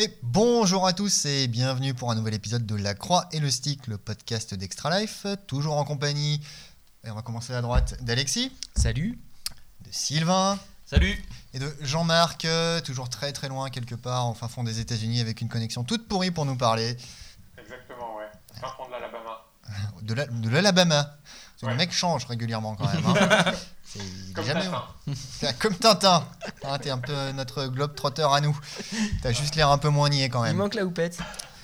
Et bonjour à tous et bienvenue pour un nouvel épisode de La Croix et le Stick, le podcast d'Extra Life, toujours en compagnie, et on va commencer à droite, d'Alexis, Salut. de Sylvain Salut et de Jean-Marc, euh, toujours très très loin quelque part, au fin fond des États-Unis, avec une connexion toute pourrie pour nous parler Exactement, ouais. Fin fond de l'Alabama. de la- de l'Alabama. Parce que Le Ouais. mec change régulièrement quand même. hein. Il Comme jamais- Tintin. Comme Tintin. Hein, T'es un peu notre globe trotteur à nous. T'as juste l'air un peu moins niais quand Il même. manque la houppette.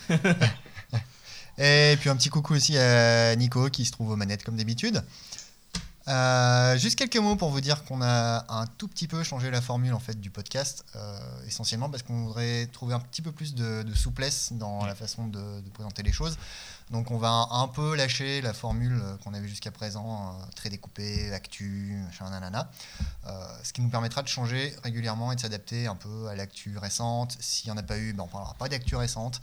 Et puis un petit coucou aussi à Nico qui se trouve aux manettes comme d'habitude. Euh, juste quelques mots pour vous dire qu'on a un tout petit peu changé la formule en fait du podcast, euh, essentiellement parce qu'on voudrait trouver un petit peu plus de, de souplesse dans la façon de, de présenter les choses. Donc on va un peu lâcher la formule euh, qu'on avait jusqu'à présent, euh, très découpée, actu, machin, nanana. Ce qui nous permettra de changer régulièrement et de s'adapter un peu à l'actu récente. S'il n'y en a pas eu, ben on parlera pas d'actu récente.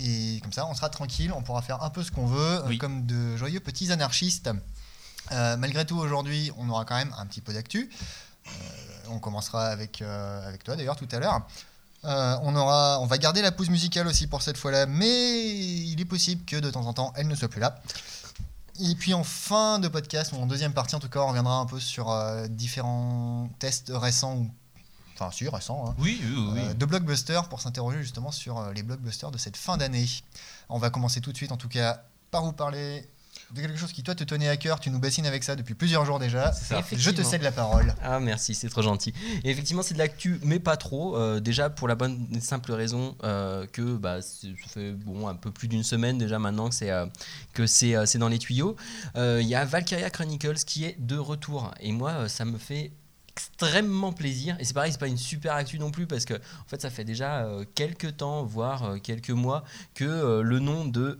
Et comme ça, on sera tranquille, on pourra faire un peu ce qu'on veut, Oui. comme de joyeux petits anarchistes. Euh, malgré tout, aujourd'hui, on aura quand même un petit peu d'actu. Euh, on commencera avec, euh, avec toi d'ailleurs tout à l'heure. On, aura, on va garder la pause musicale aussi pour cette fois-là, mais il est possible que de temps en temps, elle ne soit plus là. Et puis en fin de podcast, ou en deuxième partie en tout cas, on reviendra un peu sur différents tests récents, ou enfin si, hein, Oui, oui, oui. euh, de blockbusters pour s'interroger justement sur les blockbusters de cette fin d'année. On va commencer tout de suite en tout cas par vous parler de quelque chose qui toi te tenait à cœur, tu nous bassines avec ça depuis plusieurs jours déjà. Ça. Je te cède la parole. Ah merci, c'est trop gentil. Et effectivement, c'est de l'actu, mais pas trop. Euh, déjà pour la bonne et simple raison euh, que bah, ça fait bon un peu plus d'une semaine déjà maintenant que c'est euh, que c'est euh, dans les tuyaux. Il y a Valkyria Chronicles qui est de retour et moi ça me fait extrêmement plaisir. Et c'est pareil c'est pas une super actu non plus parce que en fait ça fait déjà euh, quelques temps voire euh, quelques mois que euh, le nom de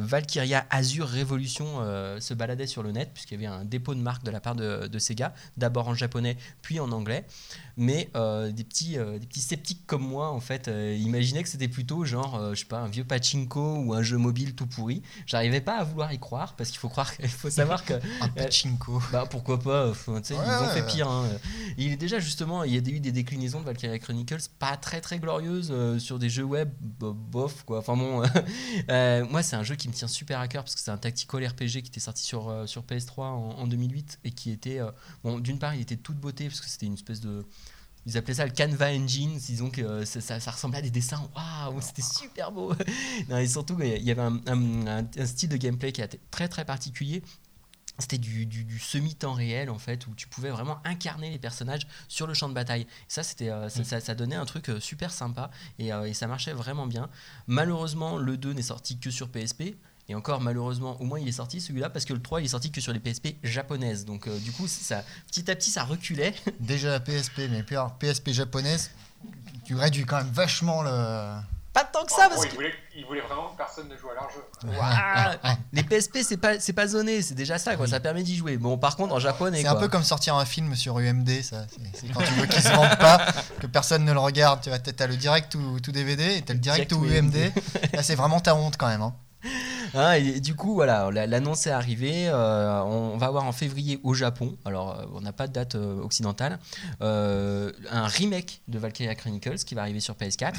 Valkyria Azure Revolution euh, se baladait sur le net puisqu'il y avait un dépôt de marque de la part de, de Sega d'abord en japonais puis en anglais mais euh, des petits euh, des petits sceptiques comme moi en fait euh, imaginaient que c'était plutôt genre je sais pas un vieux pachinko ou un jeu mobile tout pourri j'arrivais pas à vouloir y croire parce qu'il faut croire il faut savoir que Un pachinko. bah pourquoi pas, sais, Ouais, ils ont fait pire. hein. Il est déjà justement, il y a eu des déclinaisons de Valkyria Chronicles pas très très glorieuses sur des jeux web bo- bof quoi. Enfin bon, moi c'est un jeu qui me tient super à cœur parce que c'est un tactical RPG qui était sorti sur, sur PS3 en, en 2008 et qui était, euh, bon d'une part il était de toute beauté parce que c'était une espèce de ils appelaient ça le Canva Engine, disons que euh, ça, ça- ça ressemblait à des dessins, waouh, c'était super beau. non, et surtout, il y avait un, un- un- un style de gameplay qui était très très particulier. C'était du, du- du semi-temps réel en fait, où tu pouvais vraiment incarner les personnages sur le champ de bataille. Et ça, c'était, euh, ça, ça- ça donnait un truc euh, super sympa et, euh, et ça marchait vraiment bien. Malheureusement, le 2 n'est sorti que sur PSP. Et encore, malheureusement, au moins il est sorti celui-là parce que le 3 il est sorti que sur les PSP japonaises. Donc, euh, du coup, ça, petit à petit, ça reculait. Déjà PSP, mais puis alors, PSP japonaise, tu réduis quand même vachement le. Pas tant que ça gros, parce il, que. voulait, il voulait vraiment que personne ne joue à leur jeu. Les PSP c'est pas c'est pas zoné c'est déjà ça quoi ça permet d'y jouer bon par contre en japonais C'est un peu comme sortir un film sur UMD, ça. C'est- quand tu veux qu'il se vende pas, que personne ne le regarde. Tu vois, t'as le direct ou tout DVD et t'as le direct Direct ou ou UMD. Là, c'est vraiment ta honte quand même. hein. Hein, et du coup, voilà, la- l'annonce est arrivée. euh, on va avoir en février au Japon. Alors, euh, on n'a pas de date euh, occidentale. euh, un remake de Valkyria Chronicles qui va arriver sur PS4.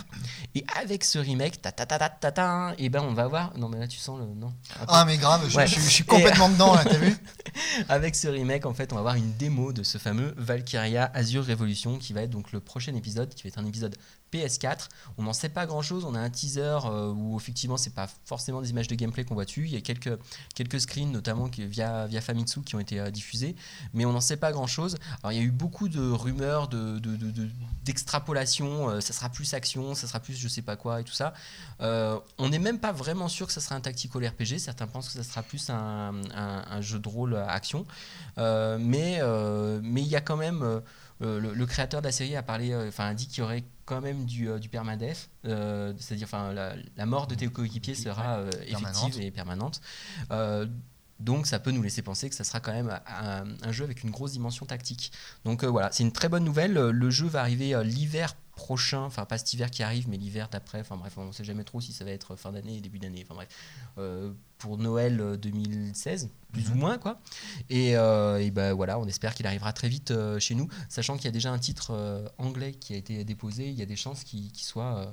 Et avec ce remake, ta ta ta ta ta ta, et ben on va voir. Non, mais là, tu sens le. Non. Ah, mais grave, je, Ouais. je- je suis complètement dedans là, t'as vu Avec ce remake, en fait, on va avoir une démo de ce fameux Valkyria Azure Revolution qui va être donc le prochain épisode, qui va être un épisode PS4. On n'en sait pas grand chose. On a un teaser euh, où effectivement, c'est pas forcément des images de gameplay qu'on voit dessus. Il y a quelques, screens, notamment via, via Famitsu, qui ont été euh, diffusés, mais on n'en sait pas grand chose. Alors, il y a eu beaucoup de rumeurs, de, de- de- de- d'extrapolation. euh, ça sera plus action, ça sera plus je sais pas quoi et tout ça. On n'est même pas vraiment sûr que ça sera un tactical RPG. Certains pensent que ça sera plus un, jeu de rôle action. Mais il y a quand même le, le créateur de la série a parlé, enfin a dit qu'il y aurait quand même du, euh, du permadef, euh, c'est-à-dire enfin la, la mort de tes coéquipiers sera euh, effective et permanente. Donc ça peut nous laisser penser que ça sera quand même un, un jeu avec une grosse dimension tactique. Donc euh, voilà, c'est une très bonne nouvelle. Euh, Le jeu va arriver euh, l'hiver prochain, enfin pas cet hiver qui arrive, mais l'hiver d'après. Enfin bref, on ne sait jamais trop si ça va être fin d'année, début d'année. Enfin bref, Euh, pour Noël euh, 2016, plus ou moins quoi. Et, et ben voilà, on espère qu'il arrivera très vite chez nous, sachant qu'il y a déjà un titre anglais qui a été déposé. Il y a des chances qu'il soit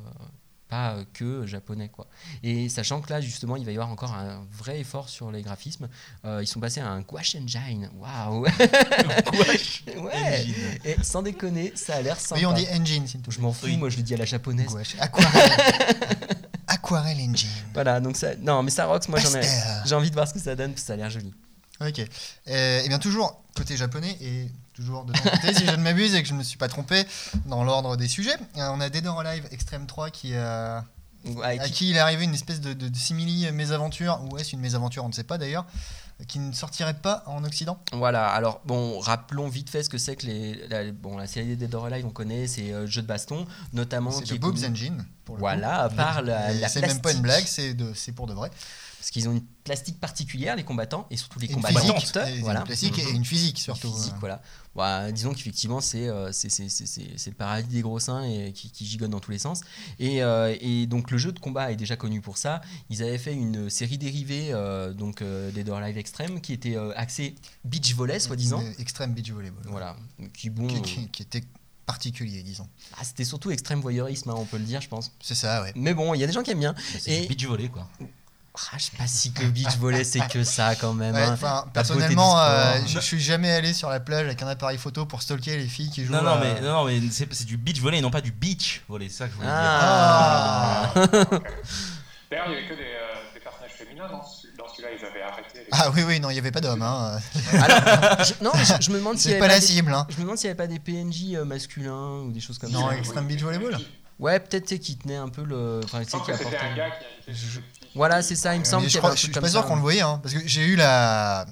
pas euh, que japonais quoi. Et sachant que là justement il va y avoir encore un vrai effort sur les graphismes, euh, ils sont passés à un gouache engine. Waouh. Gouache ouais. Engine. Et sans déconner, ça a l'air sympa. Oui, on dit engine, Je m'en fous, Oui. moi je le dis à la japonaise. Gouache. Aquarelle. Aquarelle engine. Voilà, donc ça. Non, mais ça rocks, moi j'en ai. J'ai envie de voir ce que ça donne, parce que ça a l'air joli. Ok. Euh, et bien toujours côté japonais et toujours de ton côté, si je ne m'abuse et que je ne me suis pas trompé dans l'ordre des sujets, euh, on a Dead or Alive Extreme 3 qui, euh, Ouais, à qui- il est arrivé une espèce de, de, de simili mésaventure, ou est-ce une mésaventure, on ne sait pas d'ailleurs, qui ne sortirait pas en Occident. Voilà, alors bon, rappelons vite fait ce que c'est que les, la, bon, la série Dead or Alive, on connaît, c'est euh, jeu de baston, notamment C'est de Bob's Engine. Pour le Voilà, à coup. part la, Et la C'est même pas une blague, c'est pour de vrai. Parce qu'ils ont une plastique particulière, les combattants, et surtout les une combattantes. physique, et une voilà. plastique et une physique surtout. Physique, euh. voilà. Bah, disons qu'effectivement, c'est euh, c'est- le paradis des gros seins et qui, qui gigotent dans tous les sens. Et, euh, et donc, le jeu de combat est déjà connu pour ça. Ils avaient fait une série dérivée, euh, donc euh, Dead or Alive Extreme, qui était axée beach volley, soi-disant. Une Extreme Beach Volleyball. Voilà. Qui, bon, Qui, qui- qui était particulier, disons. ah, c'était surtout extrême voyeurisme, hein, on peut le dire, je pense. C'est ça, ouais. Mais bon, il y a des gens qui aiment bien. Bah, C'est Et- du beach volley, quoi. Ah, je sais pas si le beach volley, c'est que ça quand même. Ouais, hein. enfin, personnellement, euh, je, je suis jamais allé sur la plage avec un appareil photo pour stalker les filles qui jouent. Non, non, euh, mais, non, non, mais c'est c'est du beach volley et non pas du beach volley, c'est ça que je voulais Ah. D'ailleurs, il n'y avait que des, euh, des personnages féminins dans, ce- dans celui-là, ils avaient arrêté. les- Ah oui, oui, non, il n'y avait pas d'hommes. Hein. Alors, je- non, je, je me demande s'il y C'est avait pas pas la des- cible. Hein. Je me demande s'il n'y avait pas des PNJ euh, masculins ou des choses comme Non, ça. Extreme Beach Volleyball Ouais, peut-être sais, qui tenait un peu le. Enfin, pense qui que c'était apportait. un gars qui Voilà, c'est ça, il me semble je crois- je suis comme pas sûr qu'on le voyait, hein, parce que j'ai eu la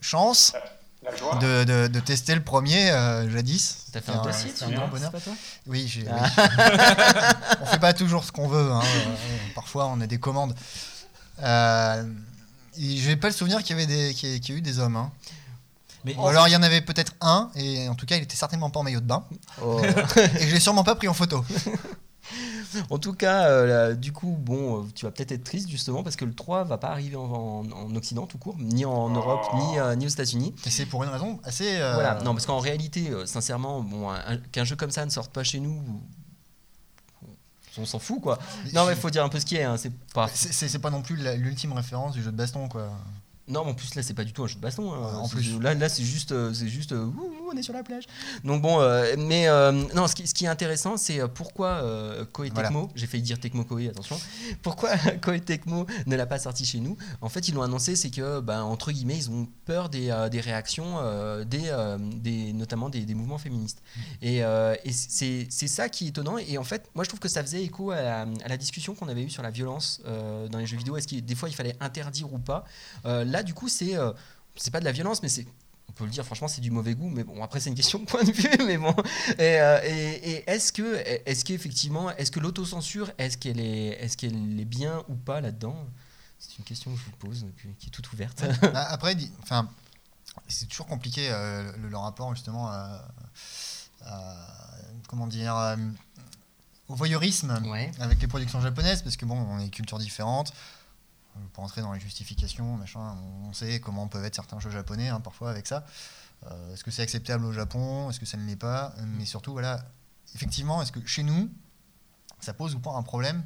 chance de, de- de tester le premier euh, jadis. T'as fait un dossier, c'est tu un bonheur. C'est pas toi Oui, j'ai. Ah. oui. on fait pas toujours ce qu'on veut. hein, euh, parfois, on a des commandes. Euh, j'ai pas le souvenir qu'il y avait des, qu'il y ait- qu'il y ait eu des hommes. hein. Mais Ou alors il y en avait peut-être un, et en tout cas, il était certainement pas en maillot de bain. Oh. Et je l'ai sûrement pas pris en photo. En tout cas, euh, là, du coup, bon, euh, tu vas peut-être être triste justement parce que le 3 va pas arriver en, en- en Occident tout court, ni en Europe, ni, euh, ni aux États-Unis. Et c'est pour une raison assez. euh, Voilà, non, parce qu'en réalité, sincèrement, bon, un- un- qu'un jeu comme ça ne sorte pas chez nous, on s'en fout quoi. Non, mais faut dire un peu ce qui est, hein, c'est pas. C'est- C'est c'est pas non plus la- l'ultime référence du jeu de baston, quoi. Non, mais en plus là, c'est pas du tout un jeu de baston. hein. En plus. là, là, c'est juste, euh, c'est juste, euh, ouh, on est sur la plage. Donc bon, euh, mais euh, non, ce qui, ce qui est intéressant, c'est pourquoi euh, Koei Voilà. Tecmo, j'ai failli dire Tecmo Koei, attention, pourquoi Koei Tecmo ne l'a pas sorti chez nous? En fait, ils l'ont annoncé, c'est que, ben, entre guillemets, ils ont peur des, des réactions, des, des, notamment des, des mouvements féministes. Et, euh, et c'est c'est ça qui est étonnant. Et en fait, moi, je trouve que ça faisait écho à la, à la discussion qu'on avait eue sur la violence dans les jeux vidéo. Est-ce que des fois, il fallait interdire ou pas? Là, du coup, c'est euh, c'est pas de la violence, mais c'est on peut le dire, franchement, c'est du mauvais goût, mais bon, après, c'est une question de point de vue, mais bon. Et, euh, et- et est-ce que, est-ce qu'effectivement, est-ce que l'autocensure, est-ce qu'elle est, est-ce qu'elle est bien ou pas là-dedans? C'est une question que je vous pose, qui est toute ouverte. Bah, Après, enfin, c'est toujours compliqué euh, le, le rapport justement comment dire euh, au voyeurisme Ouais. avec les productions japonaises parce que bon, on est culture différente. Euh, Pour entrer dans les justifications, machin, on sait comment peuvent être certains jeux japonais hein, parfois avec ça. Euh, est-ce que c'est acceptable au Japon? Est-ce que ça ne l'est pas? Mais surtout, voilà, effectivement, est-ce que chez nous, ça pose ou pas un problème?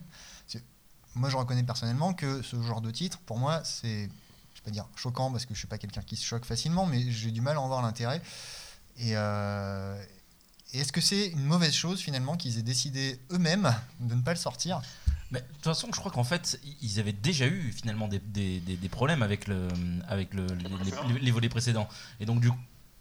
Moi, je reconnais personnellement que ce genre de titre, pour moi, c'est, je vais pas dire choquant parce que je suis pas quelqu'un qui se choque facilement, mais j'ai du mal à en voir l'intérêt. Et, euh, et est-ce que c'est une mauvaise chose finalement qu'ils aient décidé eux-mêmes de ne pas le sortir? De toute façon, je crois qu'en fait, ils avaient déjà eu finalement des, des- des- des problèmes avec, le, avec le, les, les- les volets précédents. Et donc, du,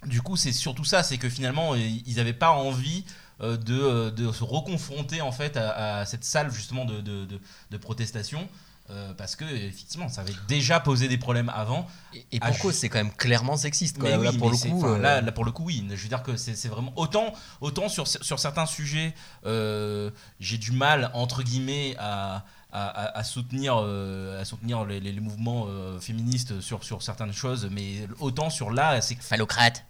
du coup, c'est surtout ça c'est que finalement, ils n'avaient pas envie euh, de, euh, de se reconfronter en fait à, à cette salve justement de, de, de- de protestation. Euh, parce que effectivement, ça avait déjà posé des problèmes avant. Et, et Ah, pour je- cause, c'est quand même clairement sexiste. Quoi. Mais là, oui, pour le coup, euh, là, là, pour le coup, oui. Je veux dire que c'est vraiment autant, autant sur, sur certains sujets, euh, j'ai du mal entre guillemets à, à, soutenir, à soutenir les, les- les mouvements féministes sur, sur certaines choses, mais autant sur là, c'est phallocrate.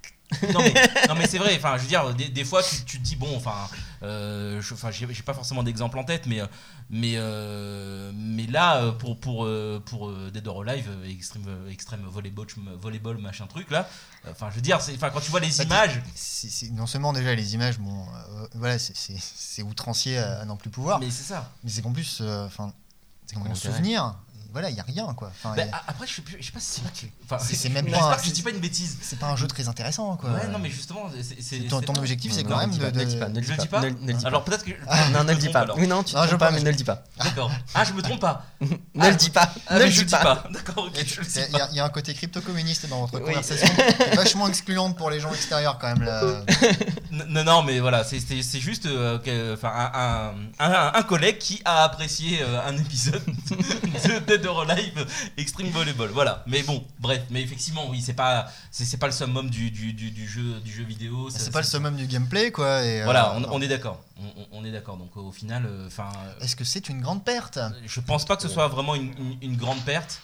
Non mais, mais c'est vrai, enfin je veux dire, des, des fois tu, tu te dis bon, enfin, euh, je- enfin j'ai pas forcément d'exemple en tête, mais, euh, mais, euh, mais là euh, pour, pour, pour Dead or Alive, Extreme, Extreme volleyball, volleyball, machin truc là, enfin je veux dire, quand tu vois les Bah, images, non seulement déjà les images, bon, euh, voilà, c'est- outrancier à, à n'en plus pouvoir, mais, mais c'est ça. c'est qu'en plus, euh, enfin, C'est l'intérêt souvenir, voilà, il y a rien quoi. Enfin, Bah, y a- a- après je sais, plus- je sais pas si c'est enfin, C'est- c'est même j'espère pas- que je dis pas une bêtise. c'est pas un jeu très intéressant quoi. Ouais, non mais justement, c'est- ton, objectif, c'est quand non, même ne de. le dis pas, ne le dis pas, ne le dis pas. pas Ne le- ne le dis pas. Alors peut-être que Non, ne le dis pas. Oui, non, tu trompes pas, mais ne le dis pas. D'accord. Ah, je me trompe pas. Ne Ah, le dis pas. Ah, Ne le dis pas. D'accord, ok, je le Il y, a- pas. il y a un côté crypto-communiste dans votre conversation, vachement excluante pour les gens extérieurs quand même. Là. Non, non, mais voilà, c'est- juste euh, enfin, un, collègue qui a apprécié euh, un épisode de Dead or Alive Extreme Volleyball. Voilà, mais bon, bref, mais effectivement, oui, c'est pas, c'est pas le summum du, du, du, du jeu, du jeu vidéo. ça- C'est pas le summum du gameplay quoi. et, euh, Voilà, on, on est d'accord. On, est d'accord. Donc au final, enfin, Est-ce que c'est une grande perte? Je pense pas que ce soit vraiment une, une- une grande perte.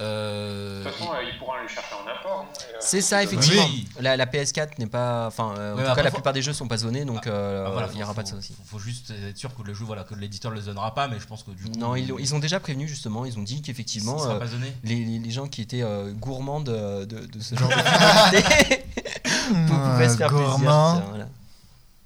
Euh, De toute façon, euh, ils pourront aller chercher en import. non Et, euh, C'est ça, effectivement. Oui. La, la PS4 n'est pas. Enfin, euh, en Ouais, tout après, cas, la faut- plupart des jeux sont pas zonés, donc euh, bah voilà, il n'y aura faut- pas de ça aussi. Faut, faut juste être sûr que le jeu, voilà, que l'éditeur le donnera pas, mais je pense que du coup, Non, ils, ont déjà prévenu justement. Ils ont dit il qu'effectivement, euh, les, les- les gens qui étaient euh, gourmands de, de, de ce genre de pouvaient se faire gourmand. plaisir. voilà.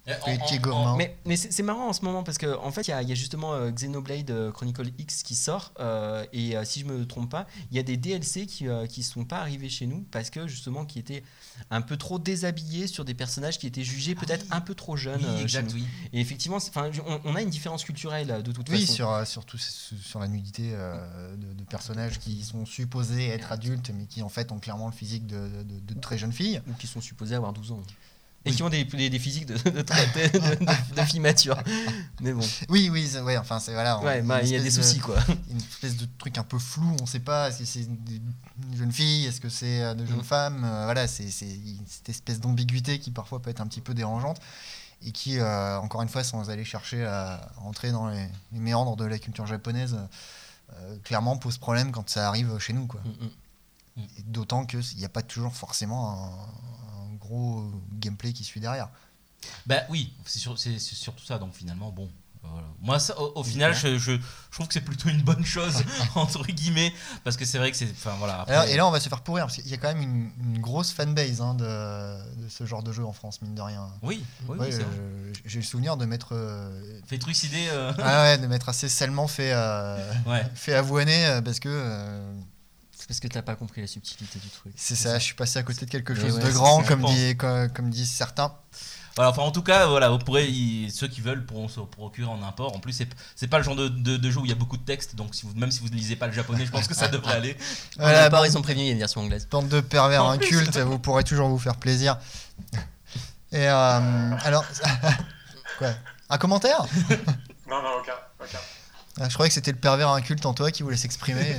Petit gourmand. Mais, mais c'est marrant en ce moment parce qu'en en fait, il y, a- il y a justement euh, Xenoblade euh, Chronicle X qui sort. euh, et euh, si je me trompe pas, il y a des DLC qui ne sont pas arrivés chez nous parce que justement, qui étaient un peu trop déshabillés sur des personnages qui étaient jugés peut-être oui. un peu trop jeunes. Oui, exact, oui. Et effectivement, on, on a une différence culturelle de toute Oui, façon. sur, euh, surtout sur sur la nudité de, de personnages qui sont supposés être adultes, mais qui en fait ont clairement le physique de, de- de très jeunes filles. Ou qui sont supposés avoir 12 ans. Et Oui. qui ont des, des, des physiques de, de, de- de- filles matures. Mais bon, Oui, oui, ouais, enfin c'est voilà. ouais, une bah, il y a des soucis quoi. Une espèce de truc un peu flou, on sait pas, est-ce que c'est des jeunes filles, est-ce que c'est euh, de jeunes Mhm. femmes, euh, voilà, c'est cette espèce d'ambiguïté qui parfois peut être un petit peu dérangeante et qui, euh, encore une fois, sans aller chercher à rentrer dans les, les méandres de la culture japonaise, euh, clairement pose problème quand ça arrive chez nous, quoi. Mm, mm. Et D'autant qu'il n'y a pas toujours forcément un gros gameplay qui suit derrière. Bah oui, c'est sur- surtout ça. Donc finalement, bon. euh, voilà. Moi, ça, au, au final, je, je, je trouve que c'est plutôt une bonne chose entre guillemets, parce que c'est vrai que c'est, enfin voilà. après- Alors, et là, on va se faire pourrir parce qu'il y a quand même une, une grosse fanbase hein, de, de ce genre de jeu en France, mine de rien. oui, oui, Ouais, euh, J'ai le souvenir de m'être euh, Fait trucider. euh, ah ouais, de m'être assez salement fait, euh, ouais. fait avoiner euh, parce que euh, C'est parce que t'as pas compris la subtilité du truc. c'est ça, je suis passé à côté de quelque chose ouais, de grand, comme, dit, comme, comme disent certains. Voilà, enfin en tout cas, voilà, vous pourrez, y- ceux qui veulent pourront se procurer en import. En plus, c'est, pas le genre de, de, de jeu où il y a beaucoup de texte, donc si vous, même si vous ne lisez pas le japonais, je pense que ça devrait aller. Voilà, bande, ils ont prévenu, il y a une version anglaise. bande de pervers En incultes, vous pourrez toujours vous faire plaisir. Et euh, alors, quoi? Un commentaire? Non, non, aucun. aucun. Ah, Je croyais que c'était le pervers inculte en toi qui voulait s'exprimer.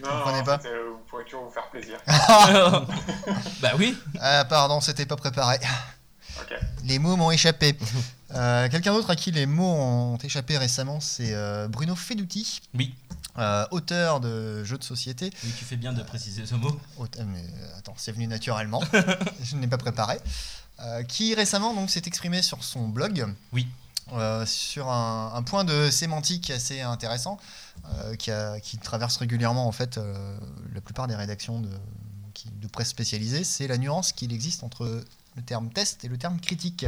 Non, pas euh, vous pourrez toujours vous faire plaisir. bah oui. Ah pardon, c'était pas préparé. Ok. Les mots m'ont échappé. Euh, Quelqu'un d'autre à qui les mots ont échappé récemment, c'est euh, Bruno Feduti, Oui. euh, auteur de jeux de société. Oui, tu fais bien de préciser ce mot. Mais, attends, c'est venu naturellement. Je n'ai pas préparé. Euh, qui récemment donc s'est exprimé sur son blog. Oui. Euh, sur un, un point de sémantique assez intéressant euh, qui, a- qui traverse régulièrement en fait euh, la plupart des rédactions de, qui- de presse spécialisée, c'est la nuance qu'il existe entre le terme test et le terme critique.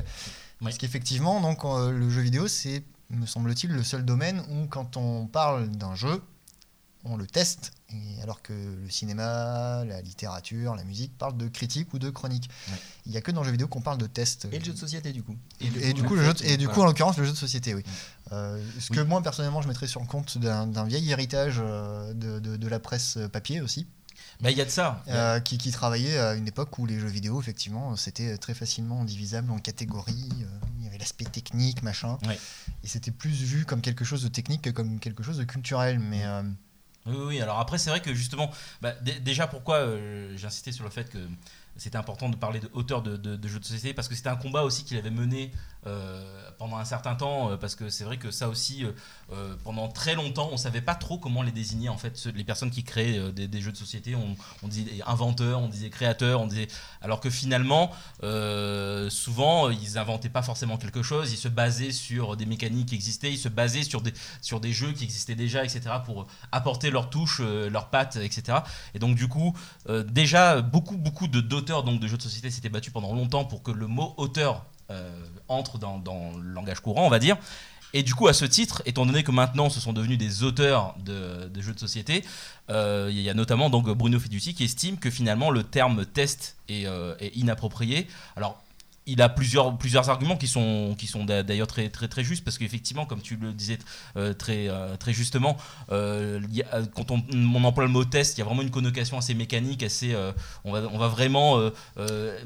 Oui. Parce qu'effectivement, donc le jeu vidéo, c'est, me semble-t-il, le seul domaine où quand on parle d'un jeu, on le teste, et alors que le cinéma, la littérature, la musique parlent de critique ou de chronique. Ouais. Il n'y a que dans le jeu vidéo qu'on parle de test. Et le jeu de société, du coup. Et, du coup, le jeu, de- et du coup, en l'occurrence, le jeu de société, oui. Euh, ce Oui. que moi, personnellement, je mettrais sur le compte d'un vieil héritage euh, de, de- de la presse papier aussi, Bah il y a de ça. euh, qui, qui travaillait à une époque où les jeux vidéo, effectivement, c'était très facilement divisable en catégories. euh, il y avait l'aspect technique, machin. Ouais. Et c'était plus vu comme quelque chose de technique que comme quelque chose de culturel. Mais euh, Oui. Alors après, c'est vrai que justement, bah, dé- déjà pourquoi euh, j'ai insisté sur le fait que c'était important de parler de hauteur de, de, de jeux de société? Parce que c'était un combat aussi qu'il avait mené pendant un certain temps euh, parce que c'est vrai que ça aussi euh, euh, pendant très longtemps on savait pas trop comment les désigner en fait. Les personnes qui créaient euh, des, jeux de société on, disait inventeurs on disait créateurs on disait alors que finalement euh, souvent ils inventaient pas forcément quelque chose. Ils se basaient sur des mécaniques qui existaient. Ils se basaient sur des sur des jeux qui existaient déjà etc pour apporter leur touche euh, leur patte etc et donc du coup euh, déjà beaucoup beaucoup de d'auteurs donc de jeux de société s'étaient battus pendant longtemps pour que le mot auteur euh, entre dans, le langage courant on va dire et du coup, à ce titre, étant donné que maintenant ce sont devenus des auteurs de, jeux de société, euh, il y a notamment donc Bruno Fiduci qui estime que finalement le terme test est, euh, est inapproprié. Alors, il a plusieurs, plusieurs arguments qui sont, qui sont d'a- d'ailleurs très, très, très justes, parce qu'effectivement, comme tu le disais euh, très, euh, très justement, euh, a- quand on, on emploie le mot test, il y a vraiment une connotation assez mécanique, assez, on, va, on va vraiment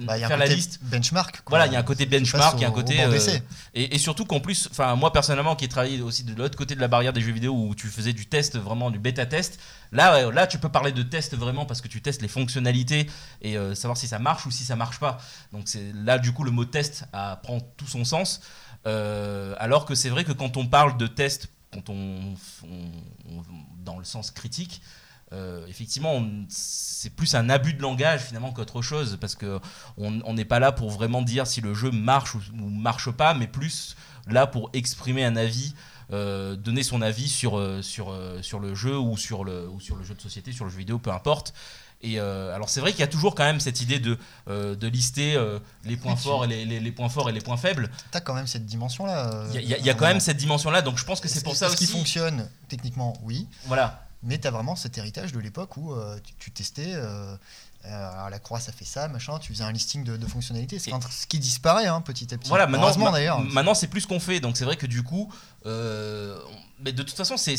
Bah, faire la liste. benchmark. quoi. Voilà, il y a un côté benchmark, il y a un côté. et, et surtout qu'en plus, moi personnellement qui ai travaillé aussi de l'autre côté de la barrière des jeux vidéo où tu faisais du test vraiment du bêta test, là là tu peux parler de test vraiment parce que tu testes les fonctionnalités et euh, savoir si ça marche ou si ça marche pas. Donc c'est là du coup le mot test prend tout son sens. Euh, alors que c'est vrai que quand on parle de test, quand on, dans le sens critique. euh, effectivement, c'est plus un abus de langage finalement qu'autre chose parce que on n'est pas là pour vraiment dire si le jeu marche ou, ou marche pas, mais plus là pour exprimer un avis, euh, donner son avis sur, euh, sur, euh, sur le jeu ou sur le, ou sur le jeu de société, sur le jeu vidéo, peu importe. Et euh, alors c'est vrai qu'il y a toujours quand même cette idée de, euh, de lister euh, les points forts et les, les- les points forts et les points faibles. T'as quand même cette dimension-là. euh, Il y a, y y quand même cette dimension-là, donc je pense que c'est pour ça Est-ce aussi. qui fonctionne techniquement, oui. Voilà. Mais tu as vraiment cet héritage de l'époque où tu, tu testais. Euh, alors la croix, ça fait ça, machin. Tu faisais un listing de, de fonctionnalités. C'est ce qui disparaît hein, petit à petit. Voilà, maintenant, d'ailleurs. Maintenant, c'est plus qu'on fait. Donc, c'est vrai que du coup, euh, mais de toute façon, c'est-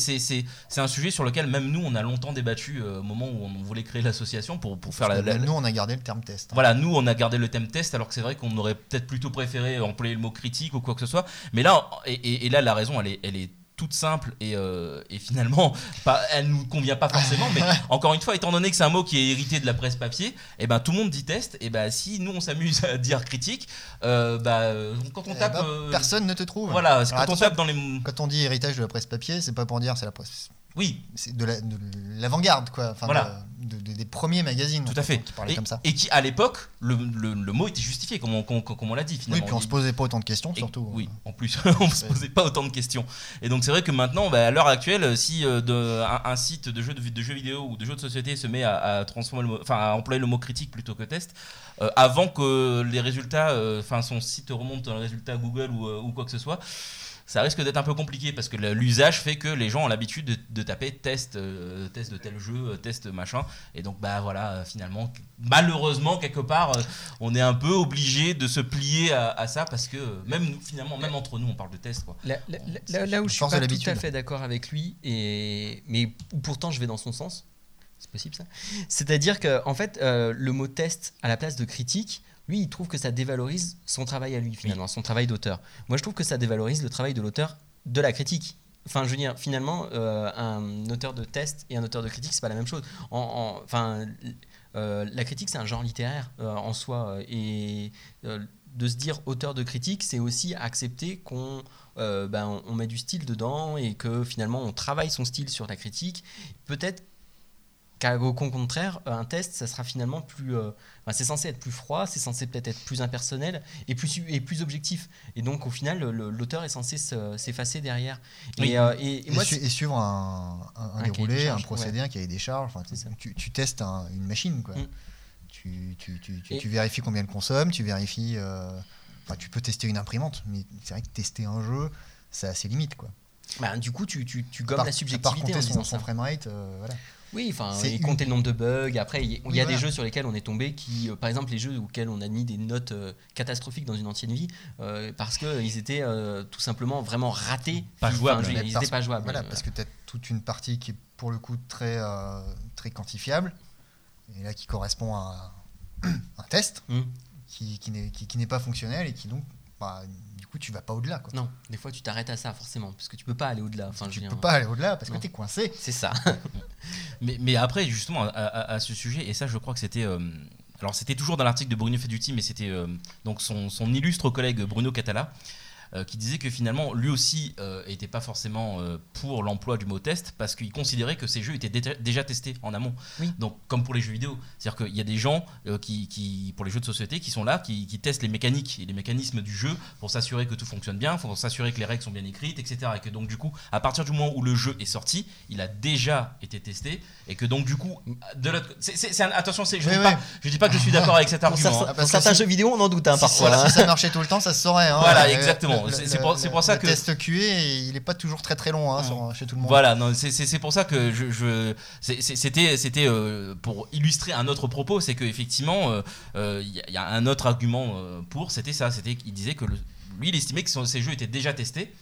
un sujet sur lequel même nous, on a longtemps débattu euh, au moment où on voulait créer l'association pour, pour faire la, nous, on a gardé le terme test. hein. Voilà, nous, on a gardé le thème test, alors que c'est vrai qu'on aurait peut-être plutôt préféré employer le mot critique ou quoi que ce soit. Mais là, et, et- et là, la raison, elle est, elle est toute simple et, euh, et finalement, pas, elle nous convient pas forcément. mais encore une fois, étant donné que c'est un mot qui est hérité de la presse papier, et ben tout le monde dit test. Et ben si nous on s'amuse à dire critique, euh, bah, euh, quand on Eh tape, ben, Personne ne te trouve. voilà, Alors, quand on tape dans les, Quand on dit héritage de la presse papier, c'est pas pour dire c'est la presse. Oui, C'est de la- de l'avant-garde, quoi. Enfin, Voilà. de- de- des premiers magazines. Tout à fait. Qui parlaient Et, comme ça. et qui à l'époque, le, le- le mot était justifié, comme on, comme- comme on l'a dit Oui, finalement. puis on se posait pas autant de questions, Et- surtout. Oui, en plus, on ne se posait pas autant de questions. Et donc c'est vrai que maintenant, bah, à l'heure actuelle, si euh, de- un, un site de jeux, de, de jeux vidéo ou de jeux de société se met à, à transformer le mot- enfin, à employer le mot critique plutôt que test, euh, avant que les résultats, euh, enfin son site remonte dans les résultats Google ou, ou quoi que ce soit, ça risque d'être un peu compliqué parce que l'usage fait que les gens ont l'habitude de, de taper test, euh, test de tel jeu, euh, test machin. Et donc, bah voilà, finalement, malheureusement, quelque part, euh, on est un peu obligé de se plier à, à ça parce que même nous, finalement, même entre nous, on parle de test. Quoi. Là, là- là- là où je suis pas tout à fait d'accord avec lui, et, mais où pourtant je vais dans son sens, c'est possible ça C'est-à-dire que en fait, euh, le mot test à la place de critique, lui, il trouve que ça dévalorise son travail à lui, finalement, son travail d'auteur. Moi, je trouve que ça dévalorise le travail de l'auteur de la critique. Enfin, je veux dire, finalement, euh, un auteur de test et un auteur de critique, c'est pas la même chose. En- en- Enfin, euh, la critique, c'est un genre littéraire euh, en soi, et de se dire auteur de critique, c'est aussi accepter qu'on ben, on met du style dedans et que finalement on travaille son style sur la critique. Peut-être qu'au contraire, un test, ça sera finalement plus. euh, enfin, c'est censé être plus froid, c'est censé peut-être être plus impersonnel et plus, et plus objectif. Et donc au final, l'auteur est censé se- s'effacer derrière. Oui. Et, euh, et- et Et, moi, su- c'est- et suivre un, déroulé, un procédé, un cahier des charges. Enfin, tu, tu testes un- une machine. Quoi. Mm. Tu, tu, tu, vérifies combien elle consomme, tu vérifies. euh, enfin, tu peux tester une imprimante, mais c'est vrai que tester un jeu, ça a ses limites. Quoi. bah, du coup, tu, gommes la subjectivité compter en son, disant son framerate, euh, voilà. Oui, enfin, une- compter le nombre de bugs. Après, il y, il a voilà. des jeux sur lesquels on est tombé qui, euh, par exemple, les jeux auxquels on a mis des notes euh, catastrophiques dans une ancienne vie, euh, parce qu'ils étaient tout simplement vraiment ratés. Pas jouables. Ils n'étaient pas jouables. Voilà, parce que tu as toute une partie qui est pour le coup très, très quantifiable, et là qui correspond à un, un test hmm. qui, qui n'est pas fonctionnel et qui donc, bah, coup, tu vas pas au-delà. quoi. Non, des fois tu t'arrêtes à ça forcément, parce que tu peux pas aller au-delà. Enfin, je Tu veux peux dire, pas aller au-delà parce que tu es coincé. C'est ça. Mais, mais après, justement, à, à- à ce sujet, et ça, je crois que c'était. euh, alors c'était toujours dans l'article de Bruno Feduti, mais c'était euh, donc son, son illustre collègue Bruno Catala. Euh, qui disait que finalement lui aussi n'était pas forcément euh, pour l'emploi du mot test parce qu'il considérait que ces jeux étaient dé- déjà testés en amont. Oui. Donc comme pour les jeux vidéo, c'est-à-dire qu'il y a des gens euh, qui, qui, pour les jeux de société, qui sont là, qui, qui testent les mécaniques et les mécanismes du jeu pour s'assurer que tout fonctionne bien, pour s'assurer que les règles sont bien écrites, etc. Et que donc du coup, à partir du moment où le jeu est sorti, il a déjà été testé et que donc du coup, de l'autre, c'est, c'est- c'est un- attention, c'est, je, Oui, dis. Pas, je dis pas que je suis d'accord avec cet Pour argument. hein. Pour certains jeux vidéo, on en doute hein, Si parfois. ça, hein. si ça marchait tout le temps, ça se saurait. hein. Voilà, exactement. Le- C'est- le- pour- ça le que- test QA, il est pas toujours très très long hein, sur- chez tout le monde. Voilà, c'est, pour ça que je, je- c'était, euh, pour illustrer un autre propos, c'est qu'effectivement, il y, a- y a un autre argument euh, pour, c'était ça, c'était qu'il disait que le- lui, il estimait que son- ces jeux étaient déjà testés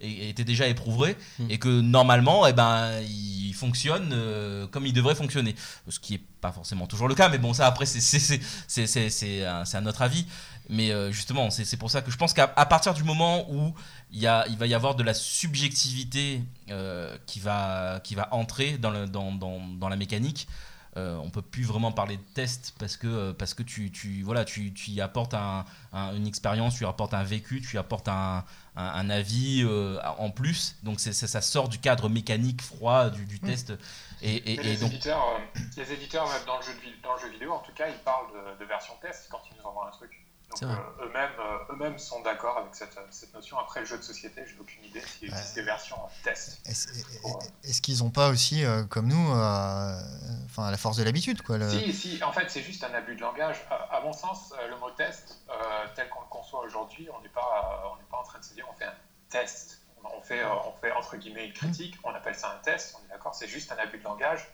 et, étaient déjà éprouvés Mm. et que normalement, eh ben, ils fonctionnent euh, comme ils devraient fonctionner. Ce qui est pas forcément toujours le cas, mais bon, ça après, c'est un autre avis. Mais euh, justement, c'est, c'est pour ça que je pense qu'à à partir du moment où il, y a, il va y avoir de la subjectivité euh, qui, va, qui va entrer dans, le, dans, dans, dans la mécanique. Euh, on peut plus vraiment parler de test parce que, euh, parce que tu, tu, voilà, tu, tu y apportes un- un- une expérience, tu y apportes un vécu, tu y apportes un, un, un avis euh, en plus. Donc ça sort du cadre mécanique froid du, du test. Et, et- Mais et les, donc, éditeurs, les éditeurs, même dans le, jeu dans le jeu vidéo, en tout cas, ils parlent de, de version test quand ils nous envoient un truc. Donc euh, eux-mêmes, euh, eux-mêmes sont d'accord avec cette, cette notion. Après le jeu de société, j'ai aucune idée s'il existe des versions euh, test. Est-ce qu'ils n'ont pas aussi, euh, comme nous, euh, enfin, la force de l'habitude quoi, le- Si, si, en fait, c'est juste un abus de langage. À, à mon sens, euh, le mot test, euh, tel qu'on le conçoit aujourd'hui, on n'est pas, euh, on pas en train de se dire on fait un test. On, fait, euh, on fait entre guillemets une critique, on appelle ça un test, on est d'accord, c'est juste un abus de langage.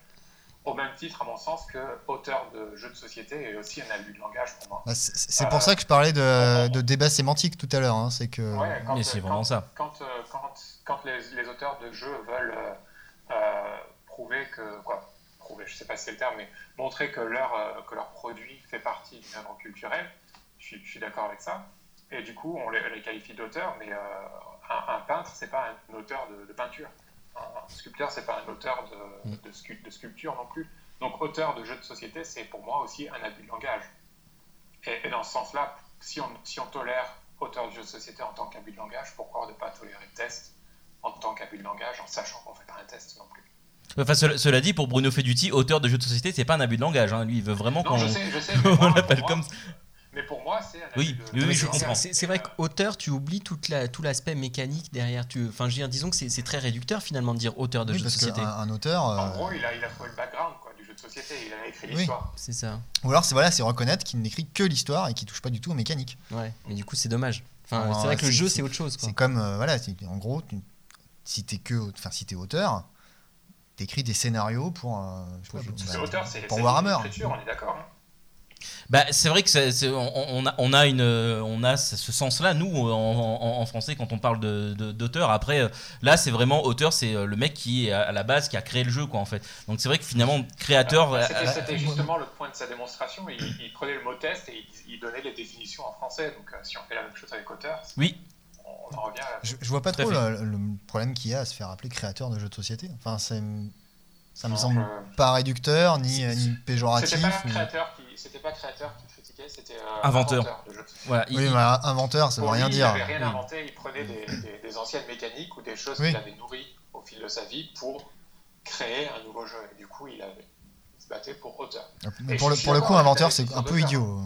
Au même titre, à mon sens, que auteur de jeux de société est aussi un abus de langage pour moi. Bah, c'est Euh, pour ça que je parlais de, de débat sémantique tout à l'heure. hein, c'est que Ouais, quand, mais c'est euh, vraiment quand- ça. Quand, euh, quand, quand les, les auteurs de jeux veulent euh, prouver que, quoi, prouver, je sais pas si c'est le terme, mais montrer que leur, euh, que leur produit fait partie d'une œuvre culturelle, je suis, d'accord avec ça. Et du coup, on les, les qualifie d'auteurs, mais euh, un, un peintre, c'est pas un auteur de, de peinture. Un sculpteur, c'est pas un auteur de, Mm. de, scu- de sculpture non plus. Donc, auteur de jeux de société, c'est pour moi aussi un abus de langage. Et, et dans ce sens-là, si on, si on tolère auteur de jeux de société en tant qu'abus de langage, pourquoi ne pas tolérer test en tant qu'abus de langage en sachant qu'on ne fait pas un test non plus? Enfin, cela, cela dit, pour Bruno Feduti, auteur de jeux de société, c'est pas un abus de langage. hein. Lui, il veut vraiment qu'on l'appelle comme Mais pour moi, c'est un Oui, de, oui, de oui, je comprends. C'est vrai qu'auteur, tu oublies toute la, tout l'aspect mécanique derrière. Tu, enfin, je veux dire, disons que c'est très réducteur finalement de dire auteur de oui, jeu de société. un auteur, En euh, gros, il a, il a trouvé le background quoi, du jeu de société, il a écrit Oui. l'histoire. C'est ça. ou alors c'est voilà, c'est reconnaître qu'il n'écrit que l'histoire et qu'il touche pas du tout aux mécaniques. Ouais. Mais du coup, c'est dommage. Enfin, c'est vrai que le jeu, c'est- autre chose. C'est comme euh, voilà, en gros, tu- si t'es que, enfin si t'es auteur, t'écris des scénarios pour, euh, je sais Pour pas, bah, auteur, Warhammer. on est d'accord. hein. Bah, c'est vrai que c'est- c'est- on, on a, on a une, on a ce sens-là nous en, en- en français quand on parle de- de- d'auteur. Après, euh, là, c'est vraiment auteur, c'est euh, le mec qui est à la base qui a créé le jeu, quoi, en fait. Donc c'est vrai que finalement, créateur. Ah, euh, C'était euh, c'était justement le point de sa démonstration. Il, il prenait le mot test et il, il donnait les définitions en français. Donc, euh, si on fait la même chose avec auteur, Oui. on, on en revient à la Je, je vois pas Tout trop le, le problème qu'il y a à se faire appeler créateur de jeux de société. Enfin, c'est- ça me Non, semble pas réducteur ni, C'est- ni péjoratif. C'était pas ni- créateur qui, c'était pas créateur qui critiquait, c'était euh, Inventeur. de société. Voilà, il- Oui, mais inventeur, ça veut Pour rien lui, dire. Il n'avait rien Oui. inventé, il prenait des, des- des anciennes mécaniques ou des choses Oui. qu'il avait nourries au fil de sa vie pour créer un nouveau jeu. Et du coup, il, avait, il se battait pour auteur. Mais pour le, pour le coup, inventeur, c'est un peu idiot.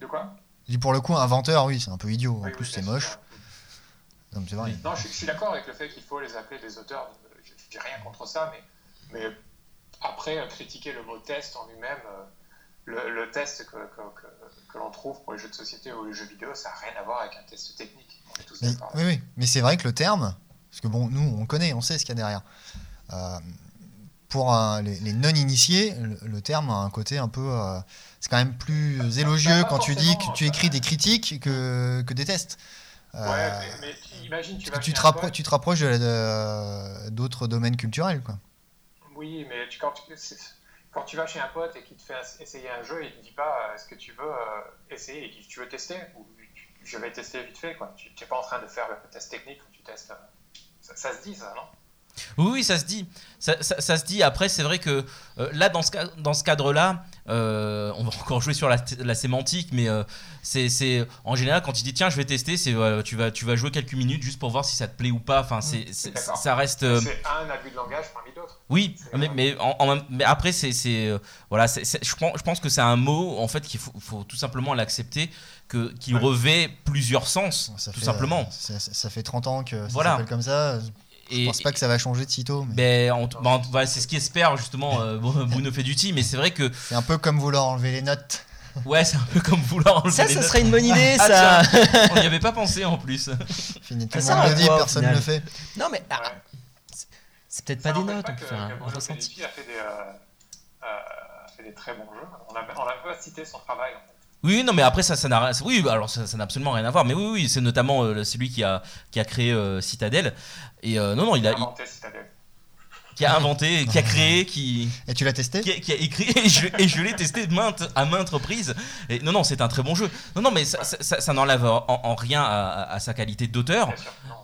De quoi? Je dis pour le coup, inventeur, oui, c'est un peu idiot. En Oui, plus, oui, c'est moche. c'est vrai. Oui. Non, je, suis- je suis d'accord avec le fait qu'il faut les appeler des auteurs. Je n'ai rien contre ça, mais, mais après, euh, critiquer le mot test en lui-même, euh, le, le test que, que, que- que l'on trouve pour les jeux de société ou les jeux vidéo, ça n'a rien à voir avec un test technique. On est tous Mais, oui, oui, mais c'est vrai que le terme, parce que bon, nous, on connaît, on sait ce qu'il y a derrière. Euh, pour les, les non-initiés, le, le terme a un côté un peu. euh, c'est quand même plus Bah, élogieux pas quand tu dis que tu écris des critiques que, que des tests. Euh, Ouais, mais, imagine, tu vas tu, te rappro- tu te rapproches de la- de- d'autres domaines culturels. Quoi. Oui, mais tu, quand, tu, c'est- quand tu vas chez un pote et qu'il te fait essayer un jeu, il te dit pas euh, est-ce que tu veux euh, essayer qu'il dit, tu veux tester ou je vais tester vite fait. quoi. Tu n'es pas en train de faire le test technique quand tu testes. euh, Ça, se dit ça, non? Oui, oui, ça se dit. Ça, se dit. Après, c'est vrai que là, dans ce cadre-là, euh, on va encore jouer sur la, la sémantique, mais euh, c'est, c'est- en général, quand tu dis tiens, je vais tester, c'est, euh, tu, vas, tu vas jouer quelques minutes juste pour voir si ça te plaît ou pas. Enfin, c'est, c'est- ça reste. euh, C'est un abus de langage parmi d'autres. Oui, mais, mais, en, en même- mais après, c'est, c'est, euh, voilà, je, pense, je pense que c'est un mot en fait qu'il faut, faut tout simplement l'accepter, que, qu'il Ouais. revêt plusieurs sens, Ça tout fait, simplement. euh, ça fait 30 ans que ça Voilà. s'appelle comme ça. Je Et, pense pas que ça va changer de sitôt. mais ben, ben, voilà, c'est ce qu'espère justement euh, Bruno Feduti, mais c'est vrai que C'est un peu comme vouloir enlever les notes. ouais, c'est un peu comme vouloir enlever Ça, les ça notes. serait une bonne idée, Ah, ça. On n'y avait pas pensé en plus. Fini, tout Ça le monde le dit, personne ne le fait. Non, mais ah, c'est peut-être pas des notes, pas on peut faire un, ressenti. A fait des, euh, euh, fait des très bons jeux. On n'a on a pas cité son travail. En fait. Oui, non, mais après ça, ça n'a, oui, alors ça, ça n'a absolument rien à voir. Mais oui, oui, c'est notamment euh, c'est lui qui a qui a créé euh, Citadel. Et euh, non, non, il a, inventé qui a inventé, qui a créé, qui Et tu l'as testé qui a, qui a écrit et je, et je l'ai testé maintes, à maintes reprises. Et non, non, c'est un très bon jeu. Non, non, mais ça, ça- ça- ça n'enlève en, en rien à, à sa qualité d'auteur.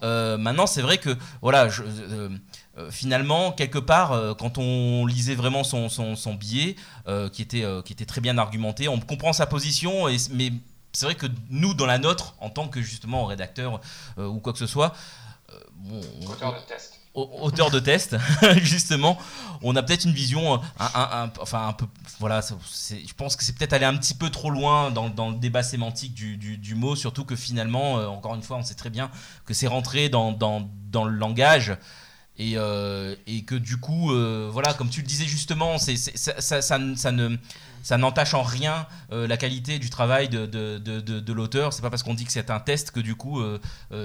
Euh, maintenant, c'est vrai que voilà, je- euh, euh, finalement, quelque part, euh, quand on lisait vraiment son, son, son billet, euh, qui, était, euh, qui était très bien argumenté, on comprend sa position, et, mais c'est vrai que nous, dans la nôtre, en tant que justement rédacteur euh, ou quoi que ce soit, euh, bon, on- Auteur de test. au- auteur de test, justement, on a peut-être une vision, euh, un, un- un- enfin un peu, voilà, je pense que c'est peut-être aller un petit peu trop loin dans, dans le débat sémantique du, du- du mot, surtout que finalement, euh, encore une fois, on sait très bien que c'est rentré dans, dans, dans le langage. Et, euh, et que du coup, euh, voilà, comme tu le disais justement, c'est, c'est- ça, ça- ça ne- ça ne, ça n'entache en rien euh, la qualité du travail de, de, de, de- l'auteur. C'est pas parce qu'on dit que c'est un test que du coup,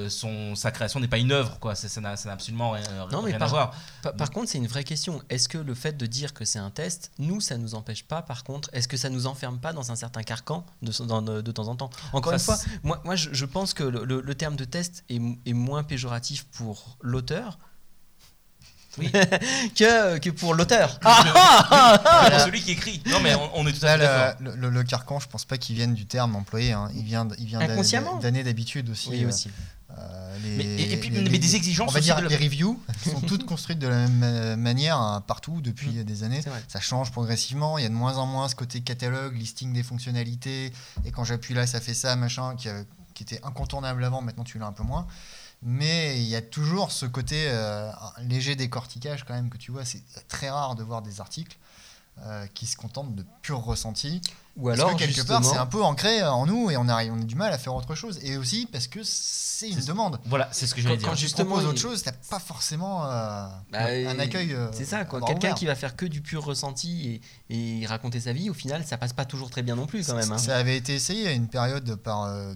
son, sa création n'est pas une œuvre. Quoi. Ça, n'a, absolument rien, Non, à voir. Par, par contre, c'est une vraie question. Est-ce que le fait de dire que c'est un test, nous, ça nous empêche pas, par contre, est-ce que ça nous enferme pas dans un certain carcan de, dans- de, de temps en temps? Encore une fois, moi, moi je, je pense que le, le- le terme de test est, est moins péjoratif pour l'auteur Oui. que, que pour l'auteur. Ah, pour celui qui écrit. Non, mais on, on est tout à fait d'accord. le, le- le carcan, je pense pas qu'il vienne du terme employé. hein. Il vient, il vient d'années d'habitude aussi. Oui, euh, aussi. euh, les- Mais- et- et puis, les- mais les- des exigences On va dire de les reviews sont toutes construites de la même euh, manière hein, partout depuis Mm. des années. Ça change progressivement. Il y a de moins en moins ce côté catalogue, listing des fonctionnalités. Et quand j'appuie là, ça fait ça, machin, qui, qui était incontournable avant. Maintenant, tu l'as un peu moins. Mais il y a toujours ce côté euh, un léger décortiquage quand même que tu vois. C'est très rare de voir des articles euh, qui se contentent de pur ressenti. Ou Parce alors, que quelque justement, part, c'est un peu ancré en nous et on a, on a du mal à faire autre chose. Et aussi parce que c'est une demande. Voilà, c'est ce que j'allais dire. quand justement, proposes il- autre chose, t'as pas forcément euh, Bah, un accueil. euh, C'est ça, quoi. Quelqu'un qui va faire que du pur ressenti et, et raconter sa vie, au final, ça passe pas toujours très bien non plus, quand même. hein. Ça avait été essayé à une période par euh,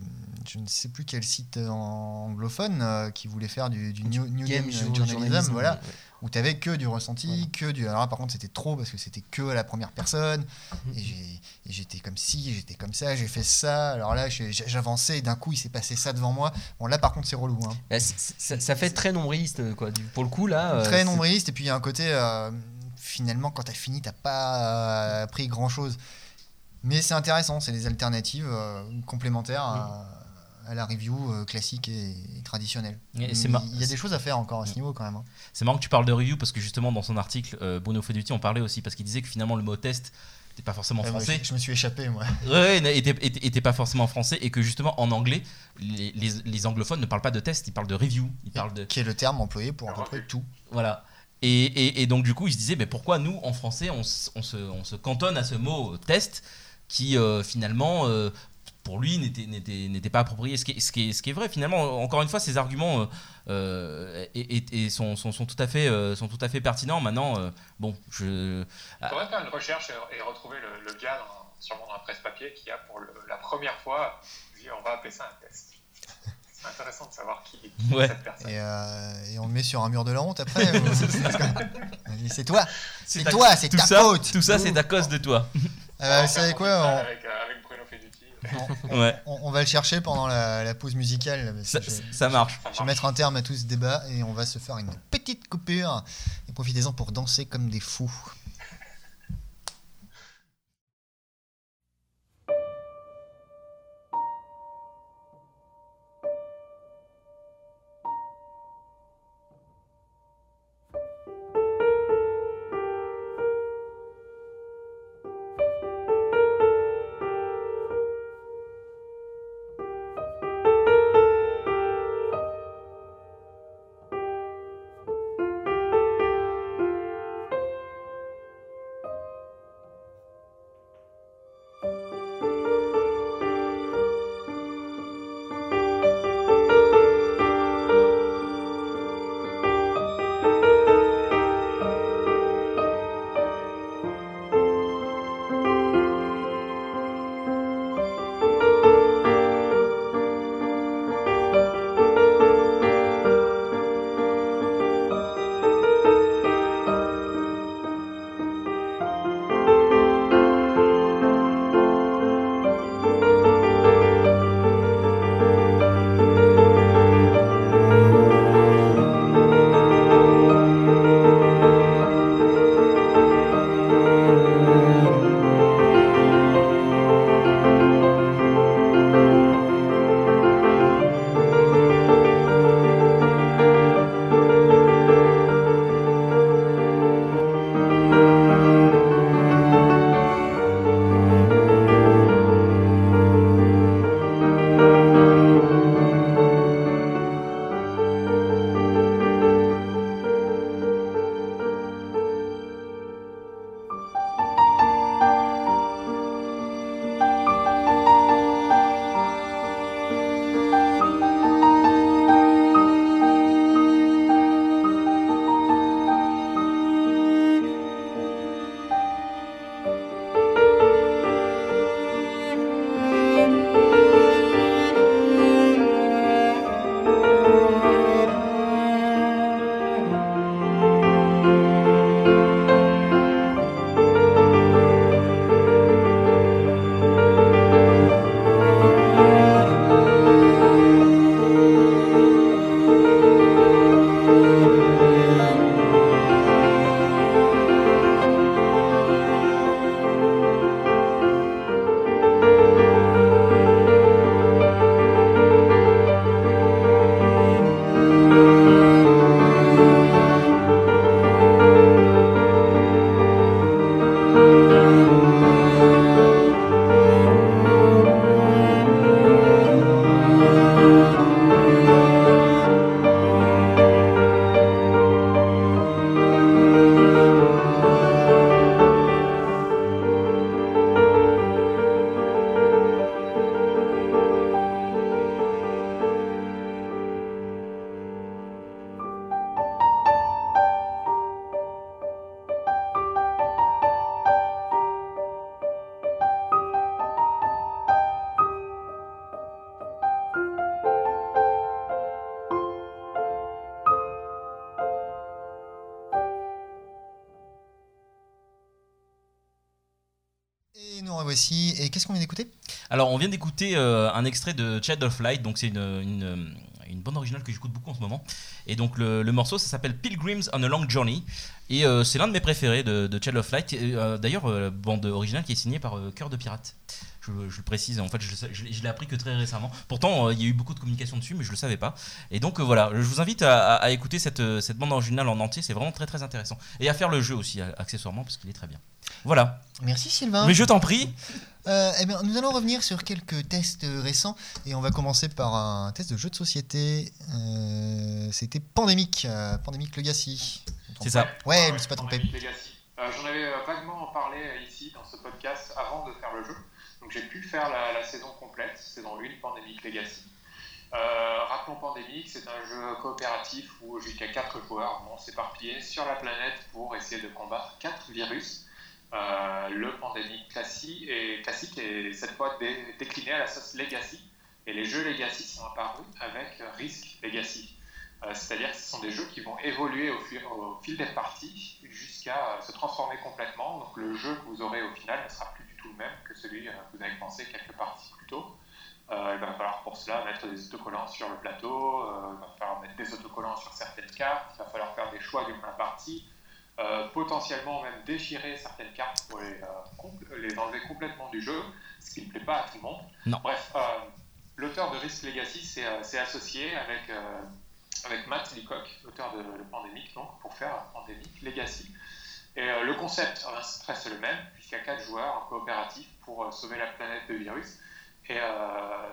je ne sais plus quel site anglophone euh, qui voulait faire du, du new, new game, jour- journalism, voilà, ouais. où tu avais que du ressenti, Voilà. que du. Alors là, par contre, c'était trop parce que c'était que à la première personne. Mhm. Et j'étais comme ci, j'étais comme ça, j'ai fait ça. Alors là, j'avançais et d'un coup, il s'est passé ça devant moi. Bon, là, par contre, c'est relou. hein. Bah, ça, ça fait très nombriste, quoi. Pour le coup, là. euh, Très nombriste. Et puis, il y a un côté. euh, finalement, quand tu as fini, tu pas euh, appris grand chose. Mais c'est intéressant, c'est des alternatives euh, complémentaires à, à la review euh, classique et, traditionnelle. Et mar- Il y a des choses à faire encore à ce niveau quand même. hein. C'est marrant que tu parles de review parce que justement dans son article, euh, Bruno Feduti en parlait aussi parce qu'il disait que finalement le mot test n'était pas forcément Ouais, moi, français. je, je me suis échappé, moi. Ouais, ouais, était, était, était pas forcément français et que justement en anglais, les, les, les anglophones ne parlent pas de test, ils parlent de review, ils parlent de Qui est le terme employé pour à peu près tout. voilà. Et, et, et donc du coup, il se disait, mais pourquoi nous en français on, se, on se cantonne à ce mot test qui euh, finalement euh, pour lui n'était- n'était n'était pas approprié. Ce qui, est, ce, qui est, ce qui est vrai finalement. Encore une fois, ces arguments euh, euh, et, et- et sont, sont, sont tout à fait euh, sont tout à fait pertinents. Maintenant, euh, bon, je On pourrait faire une recherche et, et retrouver le, le gars dans, sûrement dans la presse papier qui a pour le- la première fois dit on va appeler ça un test. C'est intéressant de savoir qui, qui Ouais. est cette personne. Et, euh, et on le met sur un mur de la honte après. c'est toi, c'est toi, c'est tout ta ça, faute. tout ça, c'est à cause de toi. Euh, vous savez quoi on, avec, euh, avec. On- Ouais, on- on va le chercher pendant la, la pause musicale. là, ça, marche. Ça Je vais mettre un terme à tout ce débat et on va se faire une petite coupure. Et profitez-en pour danser comme des fous. Euh, un extrait de Child of Light, donc c'est une, une, bande originale que j'écoute beaucoup en ce moment. Et donc, le, morceau, ça s'appelle Pilgrims on a Long Journey. Et euh, c'est l'un de mes préférés de, de Child of Light. Euh, D'ailleurs, euh, bande originale qui est signée par euh, Cœur de Pirate. Je, le précise, en fait, je, l'ai appris que très récemment. Pourtant, euh, il y a eu beaucoup de communication dessus, mais je le savais pas. Et donc, euh, voilà, je vous invite à, écouter cette, euh, cette bande originale en entier, c'est vraiment très très intéressant. Et à faire le jeu aussi, euh, accessoirement, parce qu'il est très bien. Voilà. Merci Sylvain. Mais je t'en prie. Euh, eh bien, nous allons revenir sur quelques tests récents et on va commencer par un test de jeu de société. Euh, C'était Pandémique, euh, Pandémique Legacy. C'est ça. Ouais, je me suis pas trompé. Pandemic Legacy. Euh, J'en avais vaguement parlé ici dans ce podcast avant de faire le jeu. Donc j'ai pu faire la, la saison complète, saison 1 Pandemic Legacy. Euh, rappelons Pandemic, c'est un jeu coopératif où jusqu'à 4 joueurs vont s'éparpiller sur la planète pour essayer de combattre 4 virus. Euh, le Pandemic classique est, classique est cette fois dé- décliné à la sauce Legacy. Et les jeux Legacy sont apparus avec Risk Legacy. Euh, C'est-à-dire que ce sont des jeux qui vont évoluer au fil, des parties jusqu'à euh, se transformer complètement. Donc le jeu que vous aurez au final ne sera plus du tout le même que celui que vous avez pensé quelques parties plus tôt. Il va falloir pour cela mettre des autocollants sur le plateau, il va falloir mettre des autocollants sur certaines cartes, il va falloir faire des choix durant la partie, euh, potentiellement même déchirer certaines cartes pour les, euh, les enlever complètement du jeu, ce qui ne plaît pas à tout le monde. Non. Bref, euh, l'auteur de Risk Legacy s'est associé avec, avec Matt Leacock, l'auteur de, de Pandemic, donc, pour faire Pandemic Legacy. Et le concept reste le même, puisqu'il y a quatre joueurs en coopératif pour sauver la planète de virus. Et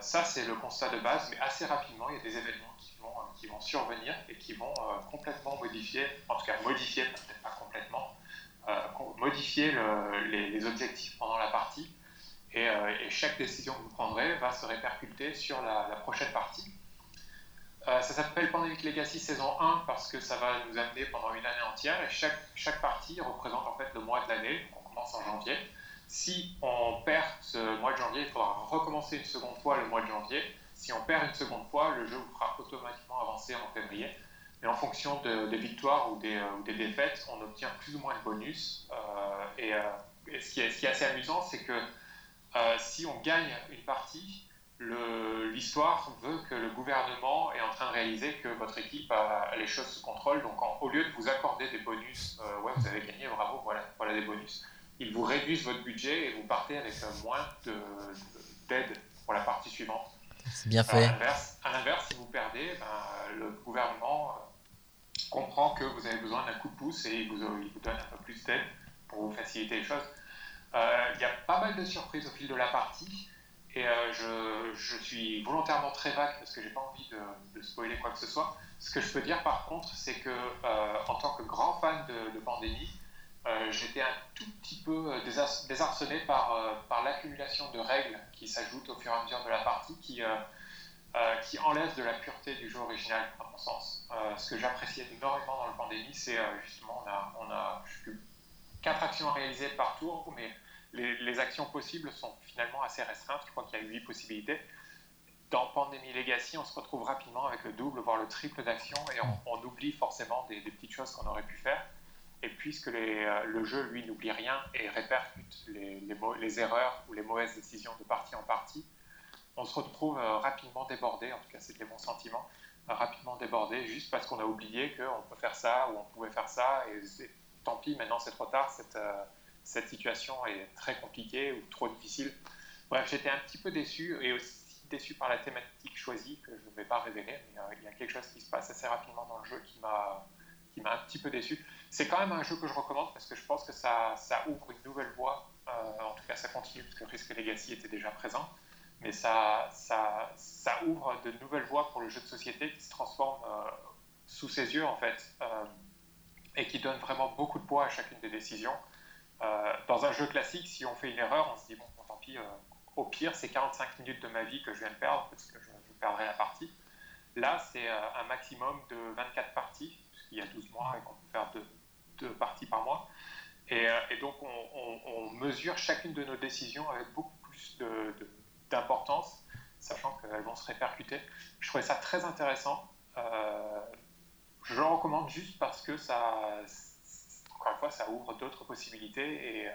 ça, c'est le constat de base, mais assez rapidement, il y a des événements euh, qui vont survenir et qui vont euh, complètement modifier, en tout cas modifier, peut-être pas complètement, euh, modifier le- les, objectifs pendant la partie. Et, chaque décision que vous prendrez va se répercuter sur la, prochaine partie. Ça s'appelle Pandemic Legacy saison 1 parce que ça va nous amener pendant une année entière et chaque, chaque partie représente en fait le mois de l'année. On commence en janvier. Si on perd ce mois de janvier, il faudra recommencer une seconde fois le mois de janvier. Si on perd une seconde fois, le jeu vous fera automatiquement avancer en février. Et en fonction de- des victoires ou des, euh, ou des défaites, on obtient plus ou moins de bonus. Euh, et euh, ce, qui est, assez amusant, c'est que si on gagne une partie, l'histoire veut que le gouvernement est en train de réaliser que votre équipe a, les choses se contrôlent. Donc, au lieu de vous accorder des bonus, ouais, vous avez gagné, bravo, voilà, voilà des bonus, ils vous réduisent votre budget et vous partez avec moins de- de- d'aide pour la partie suivante. C'est bien fait. à l'inverse, si vous perdez, ben, le gouvernement euh, comprend que vous avez besoin d'un coup de pouce et il vous, donne un peu plus d'aide pour vous faciliter les choses. Euh, Il y a pas mal de surprises au fil de la partie et euh, je, je suis volontairement très vague parce que j'ai pas envie de, spoiler quoi que ce soit. Ce que je peux dire par contre, c'est que en tant que grand fan de Pandémie, euh, j'étais un tout petit peu euh, désar- désarçonné par, euh, par l'accumulation de règles qui s'ajoutent au fur et à mesure de la partie, qui, euh, qui enlèvent de la pureté du jeu original, à mon sens. Ce que j'appréciais énormément dans le Pandémie, c'est justement, on a, on a quatre actions à réaliser par tour, mais les, actions possibles sont finalement assez restreintes. Je crois qu'il y a huit possibilités. Dans Pandémie Legacy, on se retrouve rapidement avec le double, voire le triple d'actions, et on, oublie forcément des petites choses qu'on aurait pu faire. Et puisque euh, le jeu, lui, n'oublie rien et répercute les, erreurs ou les mauvaises décisions de partie en partie, on se retrouve euh, rapidement débordé, en tout cas c'était mon sentiment, rapidement débordé juste parce qu'on a oublié qu'on peut faire ça ou on pouvait faire ça, et tant pis, maintenant c'est trop tard, cette, euh, cette situation est très compliquée ou trop difficile. Bref, j'étais un petit peu déçu et aussi déçu par la thématique choisie que je ne vais pas révéler, mais il y a quelque chose qui se passe assez rapidement dans le jeu qui m'a qui m'a un petit peu déçu. C'est quand même un jeu que je recommande parce que je pense que ça, ouvre une nouvelle voie. Euh, en tout cas, ça continue parce que Risk Legacy était déjà présent. Mais ça, ouvre de nouvelles voies pour le jeu de société qui se transforme euh, sous ses yeux, en fait, euh, et qui donne vraiment beaucoup de poids à chacune des décisions. Dans un jeu classique, si on fait une erreur, on se dit, bon, tant pis, au pire, c'est 45 minutes de ma vie que je viens de perdre parce que je, perdrai la partie. Là, c'est un maximum de 24 parties, puisqu'il y a 12 mois et qu'on peut faire deux, parties par mois. Et, euh, donc, on, mesure chacune de nos décisions avec beaucoup plus d'importance, sachant qu'elles vont se répercuter. Je trouvais ça très intéressant. Euh, je le recommande juste parce que ça, encore une fois, ça ouvre d'autres possibilités et, euh,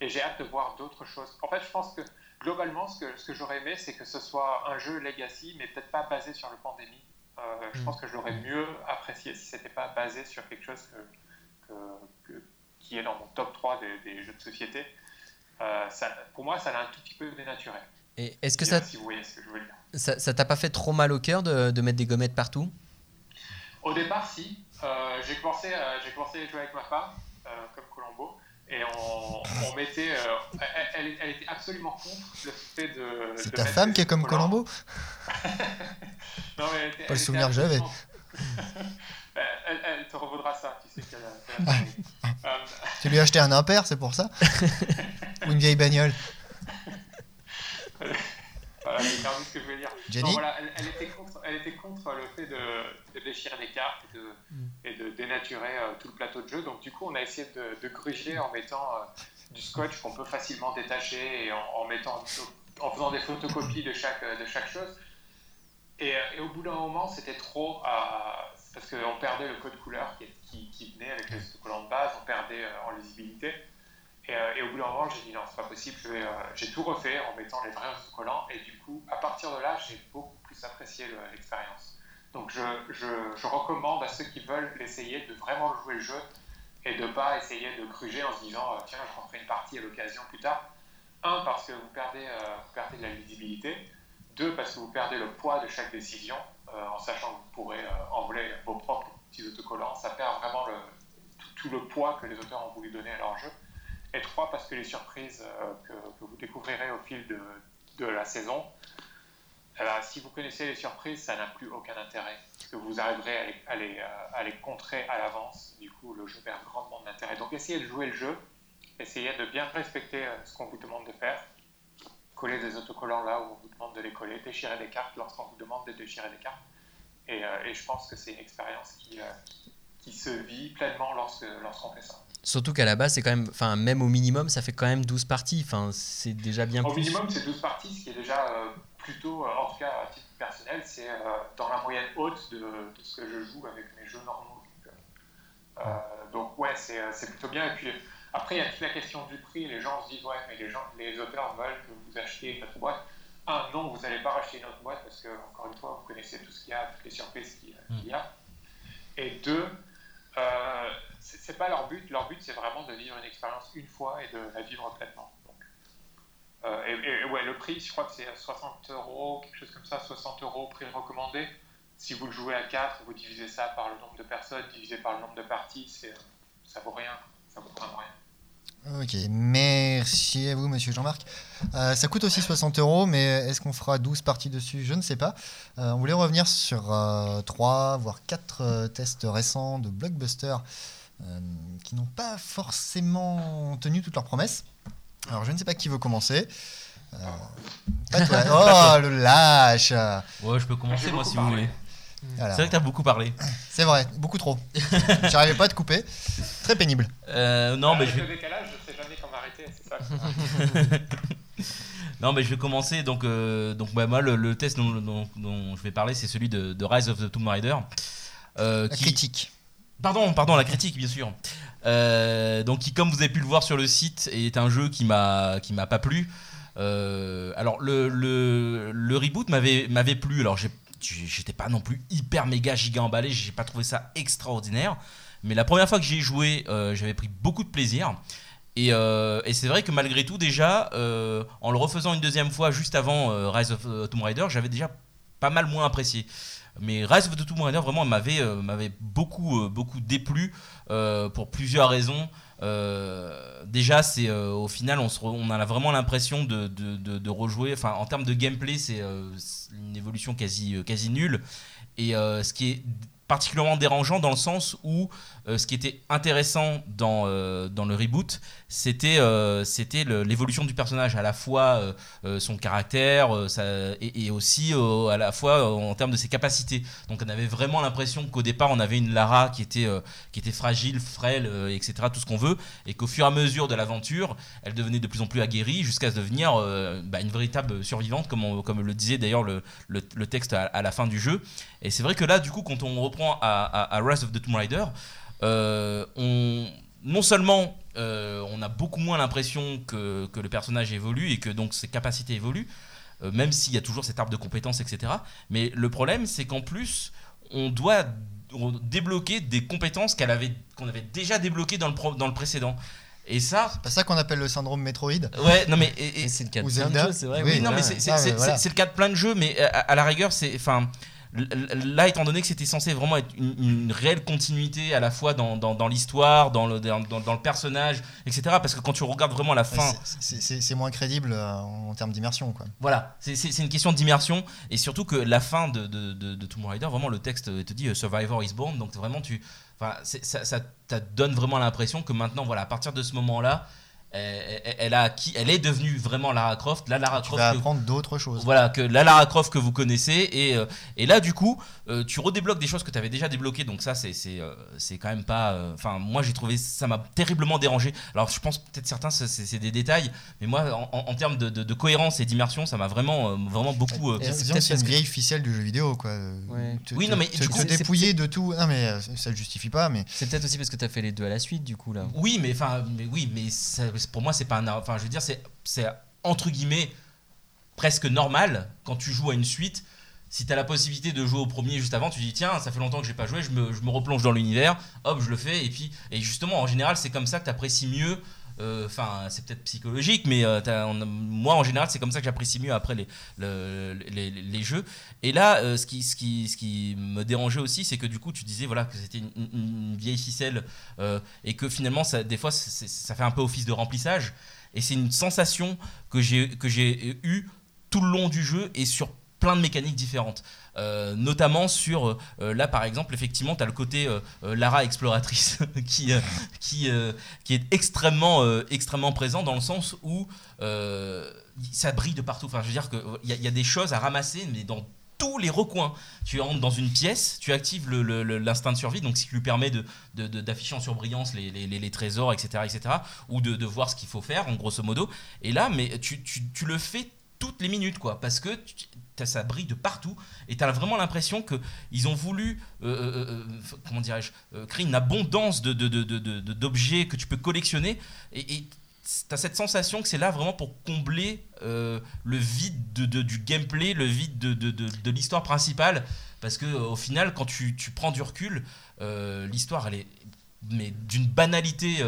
Et j'ai hâte de voir d'autres choses. En fait, je pense que globalement, ce que, ce que j'aurais aimé, c'est que ce soit un jeu legacy, mais peut-être pas basé sur le pandémie. Euh, je Mm. pense que je l'aurais mieux apprécié si c'était pas basé sur quelque chose que, que- que- qui est dans mon top 3 des, des jeux de société. Euh, ça, pour moi, ça l'a un tout petit peu dénaturé. Et est-ce que ça si vous voyez ce que je veux dire. ça ça t'a pas fait trop mal au cœur de, de mettre des gommettes partout? Au départ, si. Euh, j'ai commencé, euh, j'ai commencé à jouer avec ma femme, euh, comme Colombo, et on, on mettait. euh, elle, elle- elle était absolument contre le fait de. C'est ta femme qui est comme. Colombo Non, mais elle était- Pas le souvenir que j'avais. absolument- elle, te revaudra ça, tu sais qu'elle a. qu'elle a travaillé. Euh, Tu lui as acheté un impair, c'est pour ça Ou une vieille bagnole Voilà, j'ai perdu ce que je voulais dire. Jenny Non, voilà, elle, elle était contre, elle était contre le fait de, de déchirer des cartes et de, Mm. et de dénaturer euh, tout le plateau de jeu. Donc, du coup, on a essayé de, de gruger en mettant euh, du scotch qu'on peut facilement détacher et en, en mettant, en faisant des photocopies de chaque, de chaque chose. Et, euh, et au bout d'un moment, c'était trop parce qu'on perdait le code couleur qui, qui, qui venait avec les autocollants de base, on perdait euh, en lisibilité. Et, euh, et au bout d'un moment, j'ai dit non, c'est pas possible, euh, j'ai tout refait en mettant les vrais autocollants. Et du coup, à partir de là, j'ai beaucoup plus apprécié le- l'expérience. Donc je, je, je recommande à ceux qui veulent l'essayer de vraiment jouer le jeu et de pas essayer de gruger en se disant euh, tiens, je referai une partie à l'occasion plus tard. Un, parce que vous perdez, vous perdez de la lisibilité. Deux, parce que vous perdez le poids de chaque décision en sachant que vous pourrez euh, envoler vos propres petits autocollants. Ça perd vraiment le, tout le poids que les auteurs ont voulu donner à leur jeu. Et trois, parce que les surprises euh, que, vous découvrirez au fil de, la saison, ben, si vous connaissez les surprises, ça n'a plus aucun intérêt. Que vous arriverez euh, à les contrer à l'avance. Du coup, le jeu perd grandement d'intérêt. Donc, essayez de jouer le jeu. Essayez de bien respecter euh, ce qu'on vous demande de faire. Coller des autocollants là où on vous demande de les coller. Déchirer des cartes lorsqu'on vous demande de déchirer des cartes. Et, euh, je pense que c'est une expérience qui, euh, qui se vit pleinement lorsque- lorsqu'on fait ça. Surtout qu'à la base, c'est quand même, enfin, même au minimum, ça fait quand même 12 parties. Enfin, c'est déjà bien Au plus. minimum, c'est 12 parties, ce qui est déjà euh, plutôt, euh, en tout cas à titre personnel, c'est euh, dans la moyenne haute de, de ce que je joue avec mes jeux normaux. Donc, euh, donc ouais, c'est c'est plutôt bien. Et puis après, il y a toute la question du prix. Les gens se disent, ouais, mais les, gens, les auteurs veulent que vous achetiez une autre boîte. Un, non, vous n'allez pas racheter une autre boîte parce que, encore une fois, vous connaissez tout ce qu'il y a, toutes les surprises qu'il qu'il y a. Et deux, euh, c'est pas leur but. Leur but, c'est vraiment de vivre une expérience une fois et de la vivre pleinement. Donc, euh, et, et ouais, le prix, je crois que c'est 60 euros, quelque chose comme ça, 60 euros prix recommandé. Si vous le jouez à 4, vous divisez ça par le nombre de personnes, divisé par le nombre de parties, euh, ça vaut rien. Ça vaut vraiment rien. Ok, merci à vous, monsieur Jean-Marc. Euh, ça coûte aussi 60 euros, mais est-ce qu'on fera 12 parties dessus? Je ne sais pas. Euh, on voulait revenir sur 3, voire 4 tests récents de blockbusters euh, qui n'ont pas forcément tenu toutes leurs promesses. Alors, je ne sais pas qui veut commencer. Euh, pas toi. Oh, le lâche Ouais, je peux commencer moi si vous voulez. C'est vrai que t'as beaucoup parlé. C'est vrai, beaucoup trop. J'arrivais pas à te couper. Très pénible. Euh, non, mais je le décalage, je sais jamais quand m'arrêter, c'est ça. Non, mais je vais commencer. Donc, euh, donc bah, moi, le, le test dont, dont- dont je vais parler, c'est celui de, de Rise of the Tomb Raider. Euh, La qui- critique. Pardon, pardon, la critique, bien sûr. Euh, donc, qui, comme vous avez pu le voir sur le site, est un jeu qui m'a qui m'a pas plu. Euh, alors, le, le, le reboot m'avait m'avait plu. Alors, j'ai- j'étais pas non plus hyper méga giga emballé. J'ai pas trouvé ça extraordinaire. Mais la première fois que j'y ai joué, euh, j'avais pris beaucoup de plaisir. Et, euh, et c'est vrai que malgré tout, déjà, euh, en le refaisant une deuxième fois juste avant Rise of Tomb Raider, j'avais déjà pas mal moins apprécié. Mais Rise of the Tomb Raider vraiment m'avait beaucoup beaucoup déplu pour plusieurs raisons. Euh, déjà, c'est euh, au final, on, a vraiment l'impression de, rejouer. Enfin, en termes de gameplay, c'est euh, une évolution quasi quasi nulle. Et ce qui est particulièrement dérangeant dans le sens où euh, ce qui était intéressant dans, euh, dans le reboot, c'était euh, l'évolution du personnage, à la fois son caractère et, aussi à la fois en termes de ses capacités. Donc on avait vraiment l'impression qu'au départ on avait une Lara qui était, qui était fragile, frêle, etc., tout ce qu'on veut, et qu'au fur et à mesure de l'aventure, elle devenait de plus en plus aguerrie jusqu'à devenir euh, bah, une véritable survivante, comme, comme le disait d'ailleurs le, le, texte à, la fin du jeu. Et c'est vrai que là, du coup, quand on reprend à, à, à Rise of the Tomb Raider, on, non seulement euh, on a beaucoup moins l'impression que, que le personnage évolue et que donc ses capacités évoluent, euh, même s'il y a toujours cet arbre de compétences, etc. Mais le problème, c'est qu'en plus, on doit débloquer des compétences qu'elle avait, qu'on avait déjà débloquées dans le, pro- dans le précédent. Et ça, C'est pas ça qu'on appelle le syndrome Metroid ouais, non mais et- et- Et c'est le cas de plein de jeux, c'est vrai. Oui, oui, non, voilà. mais c'est c'est- c'est- mais voilà. c'est- c'est le cas de plein de jeux, mais à, à la rigueur, c'est. Enfin. Là, étant donné que c'était censé vraiment être une, une réelle continuité à la fois dans, dans, dans l'histoire, dans le, dans, le personnage, etc. Parce que quand tu regardes vraiment la fin, C'est- moins crédible euh, en termes d'immersion. quoi. voilà, c'est- une question d'immersion et surtout que la fin de, de, de, de Tomb Raider, vraiment le texte te dit euh, Survivor is born, donc vraiment tu, ça, ça, ça te donne vraiment l'impression que maintenant, voilà, à partir de ce moment-là, elle, elle- a acquis- elle est devenue vraiment Lara Croft, la Lara Tu Croft vas que- apprendre d'autres choses. voilà, que la Lara Croft que vous connaissez. Et, euh, et là, du coup, euh, tu redébloques des choses que tu avais déjà débloquées. Donc, ça, c'est c'est euh, c'est quand même pas. euh, Enfin, moi, j'ai trouvé. Ça m'a terriblement dérangé. Alors, je pense peut-être certains, c'est- des détails. Mais moi, en, termes de, de- de cohérence et d'immersion, ça m'a vraiment, euh, vraiment beaucoup. euh, c'est peut-être une vieille ficelle du jeu vidéo. Quoi. Ouais. Te- Oui, te- non, mais te, du coup, te c'est- dépouiller de tout. Non, mais euh, ça ne justifie pas. Mais C'est peut-être aussi parce que tu as fait les deux à la suite, du coup, là. Oui, mais enfin, mais oui, mais ça- pour moi, c'est pas un. Enfin, je veux dire, c'est c'est entre guillemets presque normal quand tu joues à une suite. Si tu as la possibilité de jouer au premier juste avant, tu dis tiens, ça fait longtemps que j'ai pas joué, je me, je me replonge dans l'univers, hop, je le fais. Et puis, et justement, en général, c'est comme ça que tu apprécies mieux. euh, Enfin, c'est peut-être psychologique, mais euh, moi, en général, c'est comme ça que j'apprécie mieux après les, le- les, les jeux. Et là, euh, ce, qui, ce, qui, ce qui me dérangeait aussi, c'est que du coup, tu disais voilà, que c'était une, vieille ficelle et que finalement, des fois, ça fait un peu office de remplissage. Et c'est une sensation que j'ai que j'ai eue tout le long du jeu et sur plein de mécaniques différentes. Euh, notamment sur, euh, là par exemple, effectivement, tu as le côté euh, euh, Lara exploratrice qui, euh, qui, euh, qui est extrêmement, euh, extrêmement présent dans le sens où euh, ça brille de partout. Enfin, je veux dire qu'il y, y a des choses à ramasser, mais dans tous les recoins. Tu entres dans une pièce, tu actives l'instinct de survie, donc ce qui lui permet de, de- de- d'afficher en surbrillance les, trésors, etc., etc., ou de, de voir ce qu'il faut faire, en grosso modo. Et là, mais tu, tu- tu le fais toutes les minutes, quoi, parce que ça brille de partout, et tu as vraiment l'impression qu'ils ont voulu, euh, euh, euh, comment dirais-je, créer une abondance de, d'objets que tu peux collectionner, et, tu as cette sensation que c'est là vraiment pour combler le vide de, de- du gameplay, le vide de, de- l'histoire principale, parce que au final, quand tu, tu prends du recul, l'histoire, elle est mais d'une banalité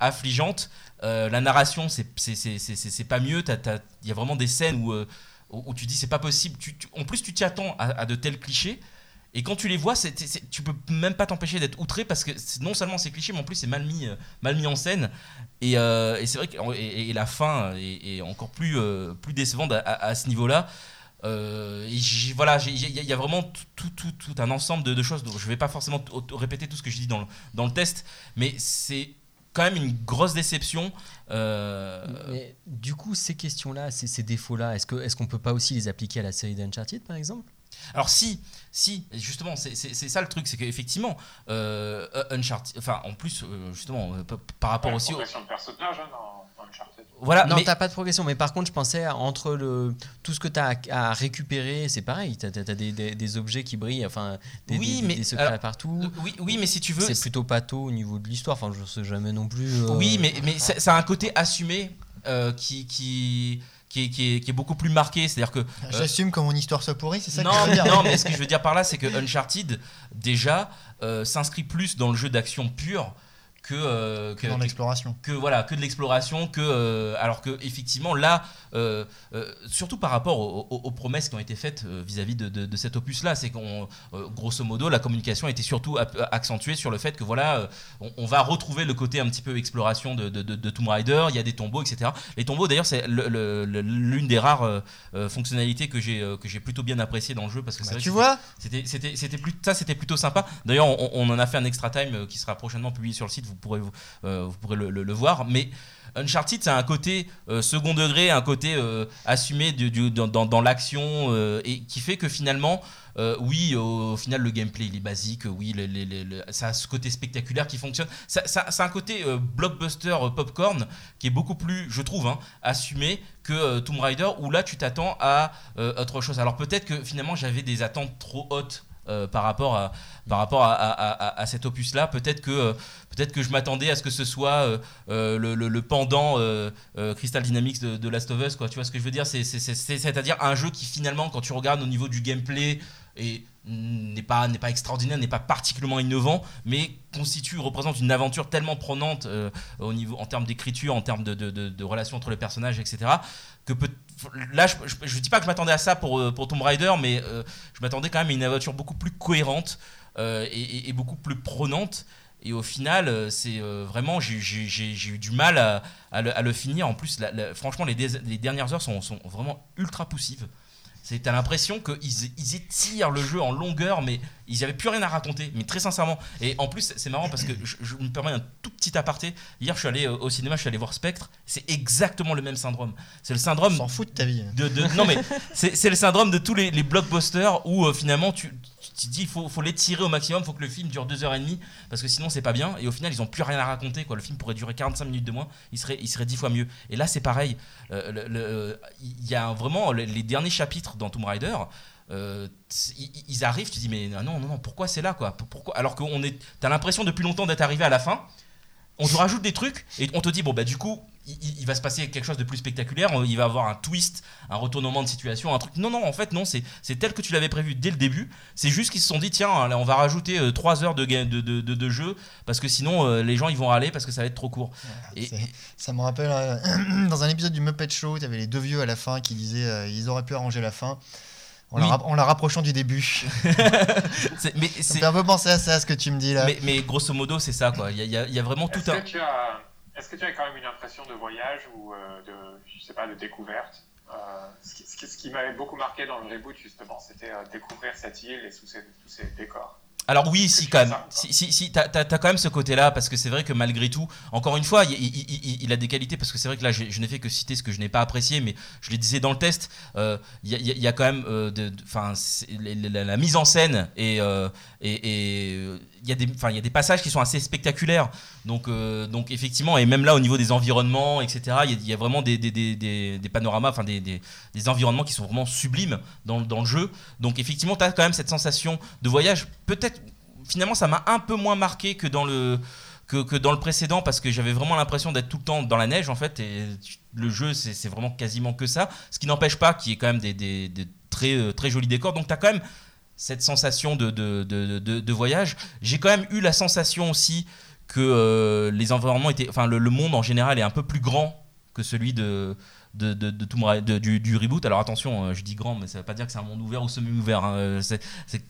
affligeante. La narration, c'est pas mieux. Il y a vraiment des scènes où, où tu dis c'est pas possible. En plus, tu t'y attends à, de tels clichés. Et quand tu les vois, c'est- c'est- tu peux même pas t'empêcher d'être outré parce que non seulement c'est cliché, mais en plus c'est mal mis, euh, mal mis en scène. Et, euh, c'est vrai que et, la fin est, encore plus, euh, plus décevante à, ce niveau-là. Voilà, il y, a- vraiment tout, un ensemble de, choses. Donc je vais pas forcément répéter tout ce que je dis dans le, dans le test, mais c'est quand même une grosse déception. Euh, Mais du coup, ces questions-là, ces, ces défauts-là, est-ce qu'on est qu'on peut pas aussi les appliquer à la série d'Uncharted, par exemple? Alors si, si, justement, c'est ça le truc, c'est qu'effectivement, euh, Uncharted, enfin en plus, euh, justement, euh, par rapport Ouais, aussi au... progression de personnage hein, dans, dans Uncharted. Voilà, non, mais- t'as pas de progression, mais par contre, je pensais à- entre le, tout ce que tu as à, à récupérer, c'est pareil, tu as, des, des- des objets qui brillent, enfin, des, Oui, des- mais- des secrets alors, partout. Euh, oui, oui, mais si tu veux... C'est plutôt pâteau au niveau de l'histoire, enfin, je sais jamais non plus. euh, Oui, mais, mais ça, ça a un côté assumé euh, qui, qui, qui, est, qui, est, qui est beaucoup plus marqué. C'est-à-dire que. euh, J'assume que mon histoire se pourrit, c'est ça non, que veux dire non, mais ce que je veux dire par là, c'est que Uncharted, déjà, euh, s'inscrit plus dans le jeu d'action pur que, euh, que, l'exploration. que voilà que de l'exploration que euh, alors que effectivement là euh, surtout par rapport aux, aux- aux promesses qui ont été faites vis-à-vis de, de- de cet opus là c'est qu'on grosso modo la communication était surtout accentuée sur le fait que voilà on, on va retrouver le côté un petit peu exploration de, Tomb Raider il y a des tombeaux etc les tombeaux d'ailleurs c'est l'une des rares fonctionnalités que j'ai que j'ai plutôt bien apprécié dans le jeu parce que Bah, vrai tu que vois c'était, c'était, c'était plus, ça, c'était plutôt sympa. D'ailleurs, on, on en a fait un extra time qui sera prochainement publié sur le site. Vous euh, vous pourrez le, voir. Mais Uncharted, c'est un côté euh, second degré, un côté euh, assumé dans, l'action et qui fait que finalement, oui, au, final, le gameplay il est basique. Oui, ça a ce côté spectaculaire qui fonctionne. C'est un côté blockbuster popcorn qui est beaucoup plus, je trouve, hein, assumé que Tomb Raider où là, tu t'attends à autre chose. Alors peut-être que finalement, j'avais des attentes trop hautes euh, par rapport à, par rapport à, à- à- cet opus-là. Peut-être que, euh, peut-être que je m'attendais à ce que ce soit euh, le, le- pendant Crystal Dynamics de, Last of Us. Quoi. Tu vois ce que je veux dire? C'est- c'est- c'est- c'est- C'est-à-dire un jeu qui finalement, quand tu regardes au niveau du gameplay, et n'est pas, n'est pas extraordinaire, n'est pas particulièrement innovant, mais constitue, représente une aventure tellement prenante au niveau, en termes d'écriture, en termes de- de relations entre les personnages, etc. Que peut, là, je, je dis pas que je m'attendais à ça pour, euh, pour Tomb Raider, mais euh, je m'attendais quand même à une aventure beaucoup plus cohérente euh, et, beaucoup plus prenante. Et au final, c'est vraiment, j'ai- eu du mal à, le, finir. En plus, franchement, les, les dernières heures sont, sont vraiment ultra poussives. C'est- T'as l'impression qu'ils ils étirent le jeu en longueur, mais ils n'avaient plus rien à raconter. Mais très sincèrement. Et en plus, c'est marrant parce que je, je me permets un tout petit aparté. Hier, je suis allé euh, au cinéma, je suis allé voir Spectre. C'est exactement le même syndrome. C'est le syndrome s'en fout de ta vie. de, de- non mais c'est c'est le syndrome de tous les, les blockbusters où euh, finalement tu, tu te dis il faut, faut l'étirer au maximum, faut que le film dure 2h30 parce que sinon c'est pas bien et au final ils ont plus rien à raconter quoi. Le film pourrait durer 45 minutes de moins, il serait, il serait 10 fois mieux. Et là c'est pareil, Euh, il y a vraiment les, derniers chapitres dans Tomb Raider. euh, ils, arrivent, tu dis mais non non non pourquoi c'est là quoi? Pourquoi? Alors qu'on est t'as l'impression depuis longtemps d'être arrivé à la fin on te rajoute des trucs et on te dit bon bah du coup il, va se passer quelque chose de plus spectaculaire il va avoir un twist un retournement de situation un truc. Non non en fait non c'est c'est tel que tu l'avais prévu dès le début. C'est juste qu'ils se sont dit tiens là, on va rajouter 3 heures de, de, de, jeu parce que sinon euh, les gens ils vont râler parce que ça va être trop court. Et, Ça me rappelle, euh, dans un épisode du Muppet Show, tu avais les deux vieux à la fin qui disaient euh, ils auraient pu arranger la fin en, la, Oui. rap- en la rapprochant du début. c'est- mais Ça me c'est fait un peu penser à ça, ce que tu me dis là. mais, mais grosso modo c'est ça quoi il y a, y y vraiment tout un que, tu as, est-ce que tu as quand même une impression de voyage ou euh, de, je sais pas, de découverte? Euh, ce qui, m'avait beaucoup marqué dans le reboot, justement, c'était euh, découvrir cette île et sous tous ces décors. Alors oui, si quand même. Si, si, si, t'as, t'as- t'as quand même ce côté-là, parce que c'est vrai que malgré tout, encore une fois, il, il- il- il- il a des qualités, parce que c'est vrai que là, je n'ai fait que citer ce que je n'ai pas apprécié, mais je le disais dans le test, euh, il y, a- y y quand même, euh, enfin, la, mise en scène et, euh, et, et, euh, il y a des, passages qui sont assez spectaculaires. Donc, euh, effectivement, et même là, au niveau des environnements, etc., il y a, vraiment des, panoramas, enfin des, environnements qui sont vraiment sublimes dans, le jeu. Donc effectivement, tu as quand même cette sensation de voyage. Peut-être, finalement, ça m'a un peu moins marqué que dans le, précédent, parce que j'avais vraiment l'impression d'être tout le temps dans la neige, en fait. Et le jeu, c'est vraiment quasiment que ça. Ce qui n'empêche pas qu'il y ait quand même des, euh, très jolis décors. Donc tu as quand même cette sensation de, de, de, voyage. J'ai quand même eu la sensation aussi que euh, les environnements étaient, enfin le monde en général est un peu plus grand que celui de de, de, de Tomb Raider- de- du, du reboot. Alors attention, euh, je dis grand, mais ça veut pas dire que c'est un monde ouvert ou semi-ouvert. hein. Euh, C'est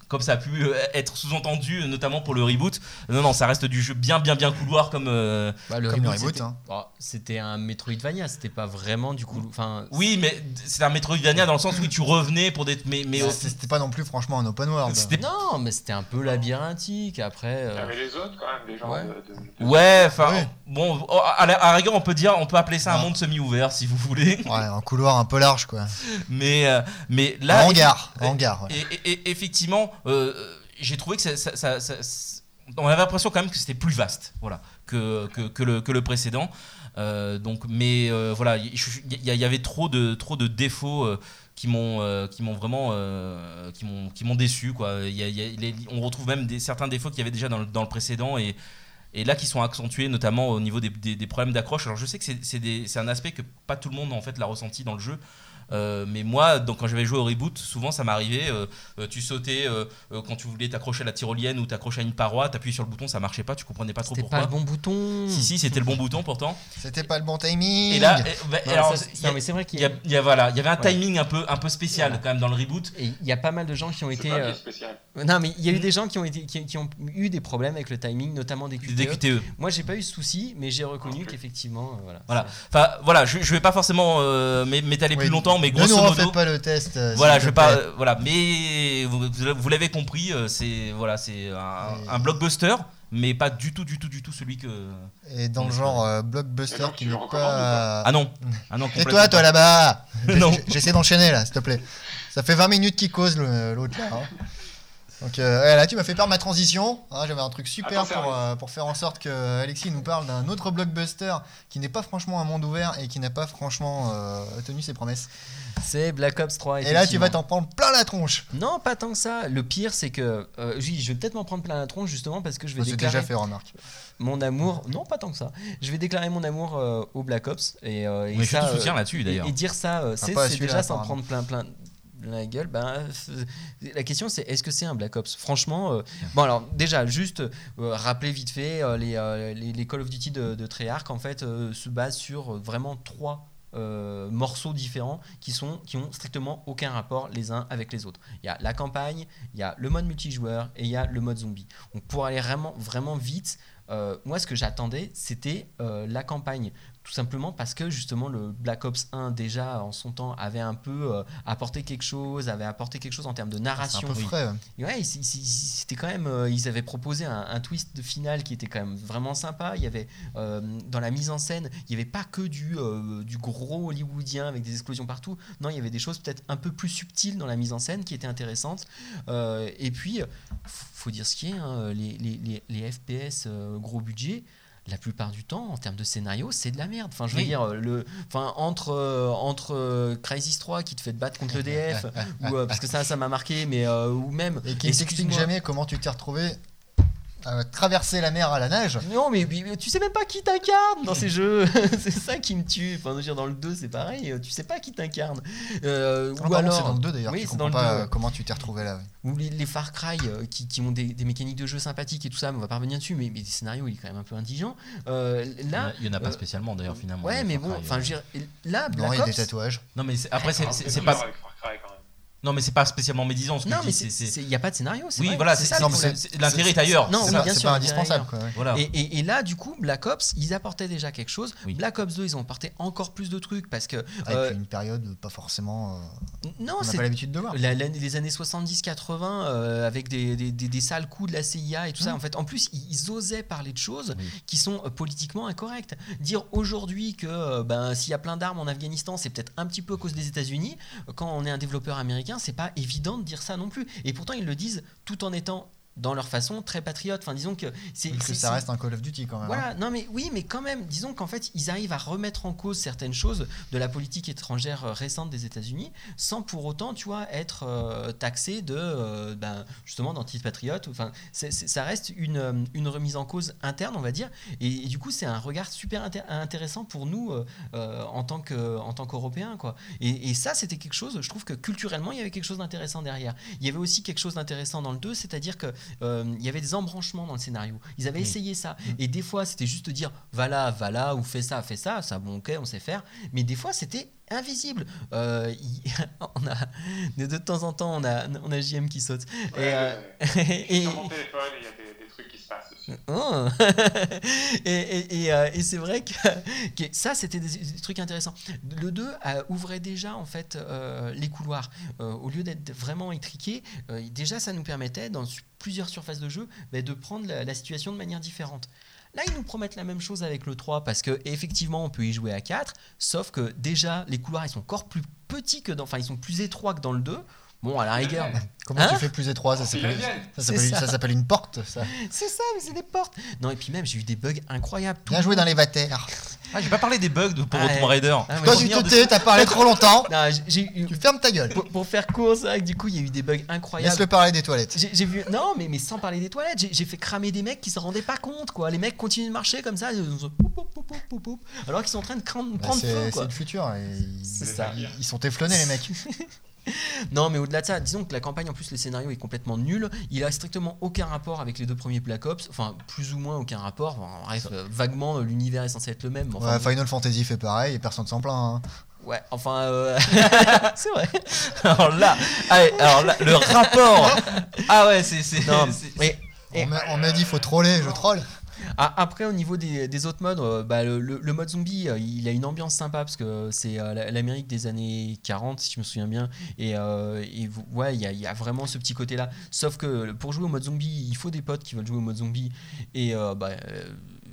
comme ça a pu euh, être sous-entendu, notamment pour le reboot. Non, non, ça reste du jeu bien, bien, bien couloir comme. euh, Bah, le Comme reboot, c'était- hein. oh, c'était un Metroidvania, c'était pas vraiment du coup. Enfin, Oui, mais c'est un Metroidvania dans le sens où tu revenais pour des. Mais, mais Mais C'était pas non plus franchement un open world. C'était- non, mais c'était un peu labyrinthique. Après, Il euh, y avait les autres, quand même, des gens Ouais. de, de- de- Ouais, enfin, Ouais. bon, oh, à la, à la rigueur, on peut dire, on peut appeler ça un Ah. monde semi-ouvert si vous voulez. Ouais, un couloir un peu large quoi. Mais, euh, mais là, un hangar, et- hangar. ouais. Et, effectivement, euh, j'ai trouvé que ça, ça- ça- ça- ça- on avait l'impression quand même que c'était plus vaste, voilà, que, que, que le, que le précédent. Euh, donc, mais euh, voilà, il y, avait trop de, trop de défauts. euh, qui m'ont qui m'ont vraiment qui m'ont qui m'ont déçu quoi Il y a- il y a- les- on retrouve même des, certains défauts qu'il y avait déjà dans le, dans le précédent et et là qui sont accentués notamment au niveau des, problèmes d'accroche. Alors je sais que c'est un aspect que pas tout le monde en fait l'a ressenti dans le jeu Euh, mais moi, donc, quand j'avais joué au reboot, souvent ça m'arrivait. euh, euh, tu sautais quand tu voulais t'accrocher à la tyrolienne ou t'accrocher à une paroi, t'appuyais sur le bouton, ça marchait pas, tu comprenais pas trop c'était pourquoi. pas le bon bouton. Si, si, c'était le bon bouton pourtant. C'était pas le bon timing. Et là, bah, Non, alors, ça, y a- non, mais c'est vrai qu'il il y y, a, y a- voilà, il y avait un Ouais. timing un peu, un peu spécial Voilà. quand même dans le reboot. et il y a pas mal de gens qui ont été. pas euh, spécial. Non, mais il y a eu des gens qui ont, été, qui, qui ont eu des problèmes avec le timing, notamment des QTE. Des QTE. Moi, j'ai pas eu ce souci, mais j'ai reconnu plus. qu'effectivement, voilà. Voilà. Enfin, voilà, je, je vais pas forcément euh, m'é- m'étaler Oui, plus longtemps, mais ne grosso nous modo. refaites pas le test. euh, Voilà, je vais pas. euh, voilà, mais vous, l'avez compris, euh, c'est voilà, c'est un, blockbuster, mais pas du tout, du tout, du tout celui que. Et dans le genre euh, blockbuster Et qui n'est pas. Ah non, ah non. Tais-toi, complètement toi pas. là-bas Non. J'essaie d'enchaîner là, s'il te plaît. Ça fait 20 minutes qu'il cause l'autre là. hein. Donc euh, là, tu m'as fait perdre ma transition. Hein, J'avais un truc super Attends, pour, euh, pour faire en sorte que Alexis nous parle d'un autre blockbuster qui n'est pas franchement un monde ouvert et qui n'a pas franchement euh, tenu ses promesses. C'est Black Ops 3. Et là, tu vas t'en prendre plein la tronche. Non, pas tant que ça. Le pire, c'est que. euh, oui, je vais peut-être m'en prendre plein la tronche justement parce que je vais C'est déclarer déjà fait, remarque. mon amour. Non, pas tant que ça. Je vais déclarer mon amour euh, au Black Ops. Et, euh, et Mais je ça, te soutiens euh, là-dessus et, d'ailleurs. et dire ça, euh, c'est déjà s'en prendre plein, plein la gueule. Ben, euh, la question, c'est est-ce que c'est un Black Ops? Franchement, euh, bon, alors déjà, juste euh, rappeler vite fait, les, les, Call of Duty de, de Treyarch en fait se basent sur vraiment trois. morceaux différents qui sont qui ont strictement aucun rapport les uns avec les autres. Il y a la campagne, il y a le mode multijoueur et il y a le mode zombie. Donc pour aller vraiment vraiment vite, moi ce que j'attendais c'était la campagne tout simplement parce que justement le Black Ops 1 déjà en son temps avait un peu euh, apporté quelque chose, avait apporté quelque chose en termes de C'est un narration. peu frais. ouais. C'était quand même. euh, ils avaient proposé un, un twist de finale qui était quand même vraiment sympa. Il y avait euh, dans la mise en scène, il n'y avait pas que du, du gros hollywoodien avec des explosions partout. Non, il y avait des choses peut-être un peu plus subtiles dans la mise en scène qui étaient intéressantes. Et puis, faut dire ce qui est, hein, les, les, les, les FPS gros budget. La plupart du temps, en termes de scénario, c'est de la merde. Enfin, je veux Oui. dire, le, enfin, entre, euh, entre euh, Crisis 3 qui te fait te battre contre le DF, ou, euh, parce que ça, ça m'a marqué, mais ou même. Et qui jamais comment tu t'es retrouvé traverser la mer à la nage. Non, mais, mais- mais tu sais même pas qui t'incarne dans ces jeux. c'est ça qui me tue. Enfin, je veux dire, dans le 2, c'est pareil. Tu sais pas qui t'incarne. Euh, Ah, ou alors. c'est dans le 2 d'ailleurs. Oui, tu c'est comprends dans le pas 2, euh, comment tu t'es retrouvé là. Ou les, les Far Cry euh, qui, qui ont des, des mécaniques de jeu sympathiques et tout ça, mais on va pas revenir dessus. Mais, mais les scénarios, il est quand même un peu indigent. Euh, là. Il y en a pas euh, spécialement d'ailleurs finalement. Ouais, mais Far bon, Cry, enfin, je veux dire, là, Non, Black il y a des Ops. tatouages. Non mais après c'est pas avec Far Cry, quand même. Non mais c'est pas spécialement médisant ce que Non, je mais dis. c'est- c'est- il n'y a pas de scénario. Oui vrai. voilà l'intérêt est ailleurs. Non, C'est oui, pas, indispensable. rien. Quoi, ouais. Voilà. Et, et- et là, du coup, Black Ops, ils apportaient déjà quelque chose. Oui. Black Ops 2, ils ont apporté encore plus de trucs parce que. Ah, euh, Et puis une période pas forcément. euh, non, on n'a c'est pas l'habitude de voir. la- la- les années 70-80 euh, avec des, des, des- des sales coups de la CIA et tout ça. Mm. En fait, en plus, ils, ils osaient parler de choses Oui. qui sont euh, politiquement incorrectes. Dire aujourd'hui que euh, ben, s'il y a plein d'armes en Afghanistan, c'est peut-être un petit peu à cause des États-Unis. Quand on est un développeur américain, c'est pas évident de dire ça non plus. Et pourtant, ils le disent tout en étant dans leur façon très patriote. Enfin, disons que c'est Parce que ça reste un Call of Duty quand même. hein. voilà, non mais oui, mais quand même, disons qu'en fait, ils arrivent à remettre en cause certaines choses de la politique étrangère euh, récente des États-Unis, sans pour autant, tu vois, être euh, taxé de, euh, ben, justement, d'antipatriote. Enfin, ça reste une, euh, une remise en cause interne, on va dire, et, et du coup, c'est un regard super intér- intéressant pour nous euh, en tant que, en tant qu'Européens, quoi. Et, et ça, c'était quelque chose. Je trouve que culturellement, il y avait quelque chose d'intéressant derrière. Il y avait aussi quelque chose d'intéressant dans le 2, c'est-à-dire que il y avait des embranchements dans le scénario. Ils avaient Oui. essayé ça. Et des fois, c'était juste dire va là, va là, ou fais ça, fais ça. Ça, bon, ok, on sait faire. Mais des fois, c'était invisible. Euh, on a, de, de temps en temps, on a, on a JM qui saute. Ouais, et, euh, et- et qui se passent et, euh, et c'est vrai que, ça, c'était des, trucs intéressants. Le 2 euh, ouvrait déjà en fait euh, les couloirs. Au lieu d'être vraiment étriqué, déjà ça nous permettait dans plusieurs surfaces de jeu bah, de prendre la, la situation de manière différente. Là, ils nous promettent la même chose avec le 3 parce que effectivement, on peut y jouer à 4, sauf que déjà les couloirs ils sont encore plus petits que dans, enfin ils sont plus étroits que dans le 2. Bon, à la rigueur, Comment Hein tu fais plus étroit? Ça s'appelle la ça mienne. C'est s'appelle- ça. ça s'appelle une porte, ça. c'est ça, mais c'est des portes. Non, et puis même, j'ai eu des bugs incroyables. Tout Bien joué dans les vatères. Ah, j'ai pas parlé des bugs de, pour Ah, Tomb. Raider. Ah, Toi, tu te t'as parlé trop longtemps. Non, j'ai- j'ai eu. Tu fermes ta gueule. Pour, pour faire court, c'est vrai que du coup, il y a eu des bugs incroyables. Laisse-le parler des toilettes. J'ai j'ai vu. Non, mais, mais sans parler des toilettes, j'ai j'ai fait cramer des mecs qui s'en rendaient pas compte, quoi. Les mecs continuent de marcher comme ça, alors qu'ils sont en train de Bah, prendre c'est feu, c'est le futur. et ils- C'est ça. Ils, ils sont téflonnés, les mecs. Non, mais au-delà de ça, disons que la campagne, en plus, le scénario est complètement nul. Il a strictement aucun rapport avec les deux premiers Black Ops. Enfin, plus ou moins aucun rapport. Enfin, bref, euh, vaguement, euh, l'univers est censé être le même. mais Enfin, Ouais, Final Fantasy fait pareil et personne s'en plaint. hein. ouais, enfin, euh, c'est vrai. alors là, allez, alors là, le rapport. Ah ouais, c'est. Non, mais On Et- m'a on m'a dit faut troller, je troll. Ah, après, au niveau des, des autres modes, euh, bah, le, le- mode zombie, euh, il a une ambiance sympa parce que c'est euh, la- l'Amérique des années 40, si je me souviens bien. Et, ouais, il y a, il y a vraiment ce petit côté-là. Sauf que pour jouer au mode zombie, il faut des potes qui veulent jouer au mode zombie. Et bah.